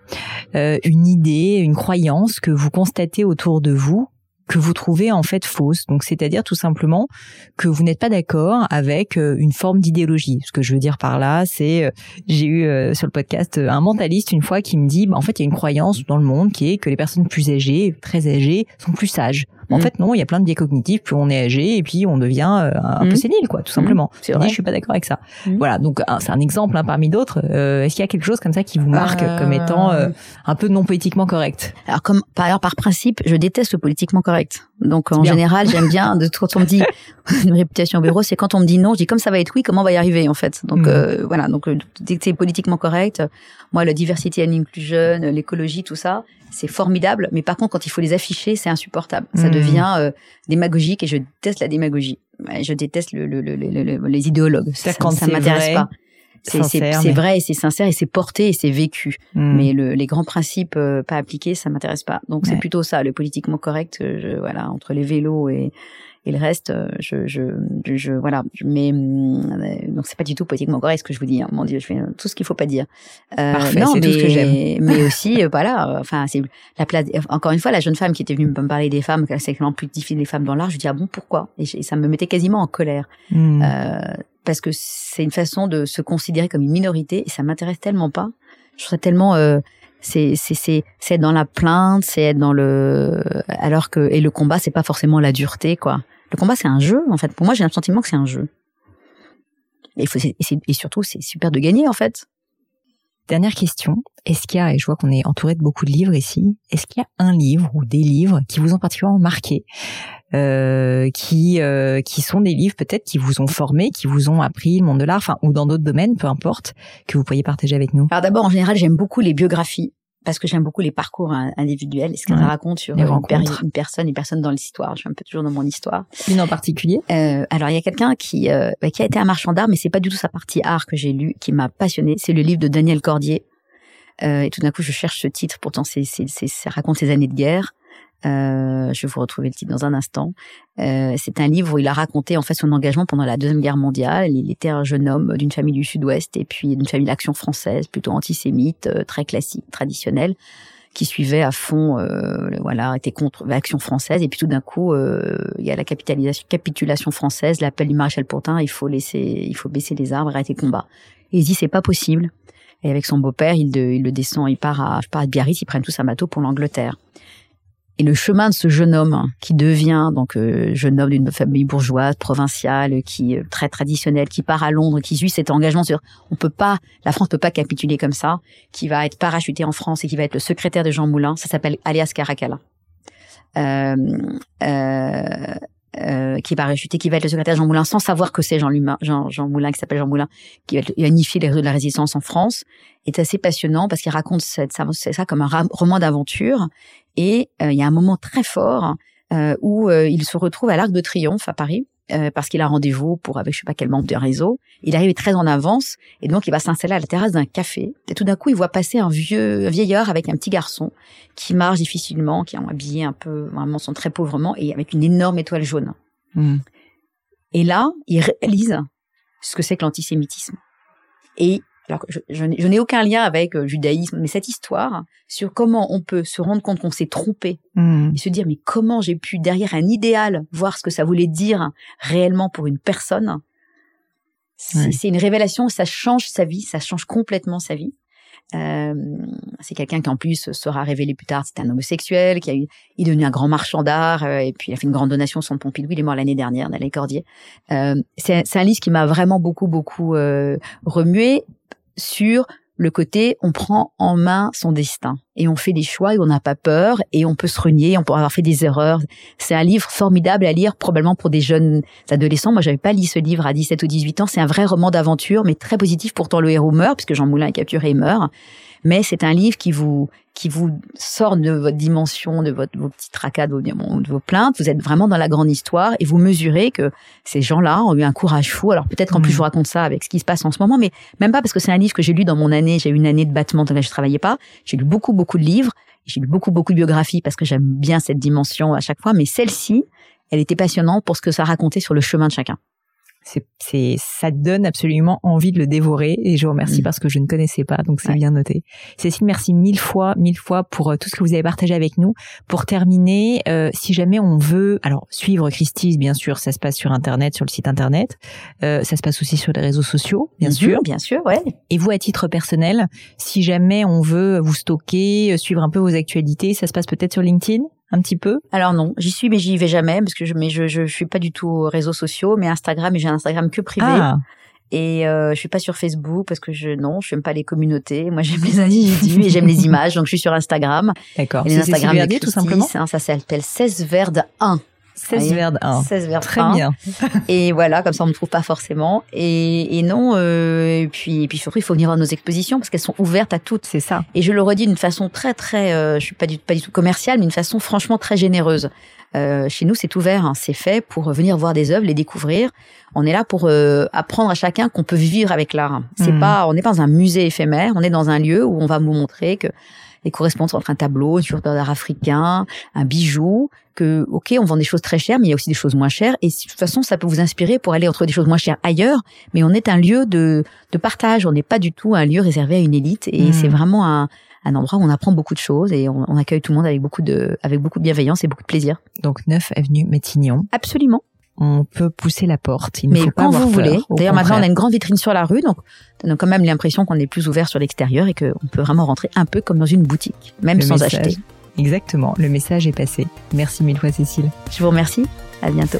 [SPEAKER 1] euh, une idée, une croyance que vous constatez autour de vous que vous trouvez en fait fausse? Donc c'est-à-dire tout simplement que vous n'êtes pas d'accord avec euh, une forme d'idéologie. Ce que je veux dire par là, c'est j'ai eu sur le podcast un mentaliste une fois qui me dit bah, en fait il y a une croyance dans le monde qui est que les personnes plus âgées, très âgées, sont plus sages. En mm. fait, non, il y a plein de biais cognitifs, plus on est âgé et puis on devient euh, un peu mm. sénile, quoi, tout simplement. Mm. C'est vrai. Je suis pas d'accord avec ça. Voilà, donc c'est un exemple hein, parmi d'autres. Euh, Est-ce qu'il y a quelque chose comme ça qui vous marque comme étant euh, un peu non politiquement correct?
[SPEAKER 2] Alors, comme par ailleurs, par principe, je déteste le politiquement correct. Donc en général, *laughs* j'aime bien de quand on me dit *laughs* une réputation au bureau, c'est quand on me dit non, je dis comme ça va être oui, comment on va y arriver en fait? Donc euh, voilà, donc dès que c'est politiquement correct, moi la diversité and inclusion, l'écologie, tout ça, c'est formidable, mais par contre, quand il faut les afficher, c'est insupportable. Ça. Devient euh, démagogique et je déteste la démagogie. Je déteste le, le, le, les idéologues. Ça, ça, m'intéresse pas. C'est vrai et c'est sincère et c'est porté et c'est vécu. Hmm. Mais le, les grands principes euh, pas appliqués, ça m'intéresse pas. Donc c'est plutôt ça, le politiquement correct. Euh, je, voilà, entre les vélos et et le reste, euh, je, je, je, voilà. Mais euh, donc c'est pas du tout politiquement correct ce que je vous dis. Hein. Mon Dieu, je fais tout ce qu'il faut pas dire.
[SPEAKER 1] Euh, Parfait, c'est tout ce que j'aime. *laughs*
[SPEAKER 2] mais aussi, euh, voilà. Enfin, c'est la place. Encore une fois, la jeune femme qui était venue me parler des femmes, c'est vraiment plus difficile des femmes dans l'art. Je dis ah bon pourquoi? Et, ça me mettait quasiment en colère. Hmm. Euh, parce que c'est une façon de se considérer comme une minorité et ça m'intéresse tellement pas. Je trouve ça tellement euh, c'est c'est c'est c'est être dans la plainte, c'est être dans le alors que et le combat c'est pas forcément la dureté quoi. Le combat, c'est un jeu, en fait. Pour moi, j'ai un sentiment que c'est un jeu. Et, surtout, c'est super de gagner, en fait.
[SPEAKER 1] Dernière question. Est-ce qu'il y a, et je vois qu'on est entouré de beaucoup de livres ici, est-ce qu'il y a un livre ou des livres qui vous ont particulièrement marqué, euh, qui euh, qui sont des livres peut-être qui vous ont formé, qui vous ont appris le monde de l'art, enfin ou dans d'autres domaines, peu importe, que vous pourriez partager avec nous?
[SPEAKER 2] Alors d'abord, en général, j'aime beaucoup les biographies parce que j'aime beaucoup les parcours individuels et ce qu'elle raconte sur une, une, personne, une personne dans l'histoire. Je suis un peu toujours dans mon histoire.
[SPEAKER 1] Une en particulier
[SPEAKER 2] euh, Alors il y a quelqu'un qui euh, bah, qui a été un marchand d'art, mais c'est pas du tout sa partie art que j'ai lu qui m'a passionné. C'est le livre de Daniel Cordier. Euh, et tout d'un coup, je cherche ce titre. Pourtant, c'est, ça raconte ses années de guerre. Euh, je vais vous retrouver le titre dans un instant. Euh, c'est un livre où il a raconté en fait son engagement pendant la deuxième guerre mondiale. Il était un jeune homme d'une famille du Sud-Ouest et puis d'une famille d'action française, plutôt antisémite, euh, très classique, traditionnelle, qui suivait à fond, voilà, était contre l'action française. Et puis tout d'un coup, il y a la capitulation française, l'appel du maréchal Pourtin. Il faut laisser, il faut baisser les arbres, arrêter le combat. Et il dit c'est pas possible. Et avec son beau-père, il, le descend, il part à, à Biarritz, ils prennent tous un bateau pour l'Angleterre. Et le chemin de ce jeune homme qui devient donc euh, jeune homme d'une famille bourgeoise, provinciale, qui est très traditionnelle, qui part à Londres, qui suit cet engagement sur on peut pas, la France peut pas capituler comme ça, qui va être parachuté en France et qui va être le secrétaire de Jean Moulin. Ça s'appelle alias Caracalla. Euh, euh, euh, qui va parachuté, qui va être le secrétaire de Jean Moulin sans savoir que c'est Jean, Jean, Jean Moulin, qui s'appelle Jean Moulin, qui va unifier les réseaux de la résistance en France, est assez passionnant parce qu'il raconte ça comme un roman d'aventure et euh, il y a un moment très fort euh, où euh, il se retrouve à l'Arc de Triomphe à Paris. parce qu'il a rendez-vous pour avec je sais pas quel membre du réseau. Il arrive très en avance et donc il va s'installer à la terrasse d'un café. Et tout d'un coup, il voit passer un vieux un vieillard avec un petit garçon qui marche difficilement, qui est habillé un peu vraiment sont très pauvrement et avec une énorme étoile jaune. Hmm. Et là, il réalise ce que c'est que l'antisémitisme. Et alors je, je, n'ai aucun lien avec le euh, judaïsme, mais cette histoire sur comment on peut se rendre compte qu'on s'est trompé hmm. et se dire mais comment j'ai pu derrière un idéal voir ce que ça voulait dire réellement pour une personne. C'est une révélation, ça change sa vie, ça change complètement sa vie. Euh, c'est quelqu'un qui en plus sera révélé plus tard, c'est un homosexuel, qui a eu, il est devenu un grand marchand d'art, euh, et puis il a fait une grande donation au Centre Pompidou, il est mort l'année dernière, dans les Cordiers. Euh, c'est un livre qui m'a vraiment beaucoup, beaucoup remué, sur le côté on prend en main son destin et on fait des choix et on n'a pas peur et on peut se renier, on peut avoir fait des erreurs. C'est un livre formidable à lire probablement pour des jeunes adolescents. Moi, j'avais pas lu ce livre à 17 ou 18 ans. C'est un vrai roman d'aventure, mais très positif. Pourtant, le héros meurt puisque Jean Moulin est capturé et meurt mais c'est un livre qui vous qui vous sort de votre dimension, de votre, vos petits tracas, de vos, de vos plaintes. Vous êtes vraiment dans la grande histoire et vous mesurez que ces gens-là ont eu un courage fou. Alors peut-être qu'en plus je vous raconte ça avec ce qui se passe en ce moment, mais même pas parce que c'est un livre que j'ai lu dans mon année. J'ai eu une année de battement dans laquelle je travaillais pas. J'ai lu beaucoup beaucoup de livres. J'ai lu beaucoup beaucoup de biographies parce que j'aime bien cette dimension à chaque fois. Mais celle-ci, elle était passionnante pour ce que ça racontait sur le chemin de chacun
[SPEAKER 1] c'est, ça donne absolument envie de le dévorer et je vous remercie mm. parce que je ne connaissais pas, donc c'est bien noté. Cécile, merci mille fois, mille fois pour euh, tout ce que vous avez partagé avec nous. Pour terminer, euh, si jamais on veut, alors suivre Christie's, bien sûr, ça se passe sur Internet, sur le site Internet, euh, ça se passe aussi sur les réseaux sociaux, bien, sûr.
[SPEAKER 2] Bien sûr, ouais.
[SPEAKER 1] Et vous, à titre personnel, si jamais on veut vous stocker, suivre un peu vos actualités, ça se passe peut-être sur LinkedIn? Un petit peu?
[SPEAKER 2] Alors non, j'y suis mais j'y vais jamais parce que je mais je, je, suis pas du tout réseaux sociaux, mais Instagram et j'ai un Instagram que privé. Ah. Et euh, je suis pas sur Facebook parce que je non, je n'aime pas les communautés. Moi, j'aime les individus et j'aime les *laughs* images, donc je suis sur Instagram.
[SPEAKER 1] D'accord. Et les Instagram tout simplement?
[SPEAKER 2] Hein, ça s'appelle 16 Verde 1.
[SPEAKER 1] 16 verdes 1.
[SPEAKER 2] 16 verdes
[SPEAKER 1] Très bien. *laughs*
[SPEAKER 2] et voilà, comme ça on ne trouve pas forcément. Et, et non, euh, et puis et puis surtout il faut venir voir nos expositions parce qu'elles sont ouvertes à toutes.
[SPEAKER 1] C'est ça.
[SPEAKER 2] Et je le redis d'une façon très très, euh, je suis pas du pas du tout commerciale, mais d'une façon franchement très généreuse. Euh, chez nous, c'est ouvert, hein, c'est fait pour venir voir des œuvres, les découvrir. On est là pour euh, apprendre à chacun qu'on peut vivre avec l'art. C'est mmh. pas, on n'est pas dans un musée éphémère, on est dans un lieu où on va vous montrer que les correspondances entre un tableau, une figure d'art africain, un bijou, que, ok, on vend des choses très chères, mais il y a aussi des choses moins chères. Et de toute façon, ça peut vous inspirer pour aller entre des choses moins chères ailleurs. Mais on est un lieu de, de partage. On n'est pas du tout un lieu réservé à une élite. Et c'est vraiment un, un endroit où on apprend beaucoup de choses et on, on, accueille tout le monde avec beaucoup de, avec beaucoup de bienveillance et beaucoup de plaisir.
[SPEAKER 1] Donc 9 avenue Métignon.
[SPEAKER 2] Absolument
[SPEAKER 1] on peut pousser la porte.
[SPEAKER 2] Il Mais faut quand vous voulez. D'ailleurs, maintenant, on a une grande vitrine sur la rue, donc on a quand même l'impression qu'on est plus ouvert sur l'extérieur et qu'on peut vraiment rentrer un peu comme dans une boutique, même sans acheter.
[SPEAKER 1] Exactement, le message est passé. Merci mille fois Cécile.
[SPEAKER 2] Je vous remercie, à bientôt.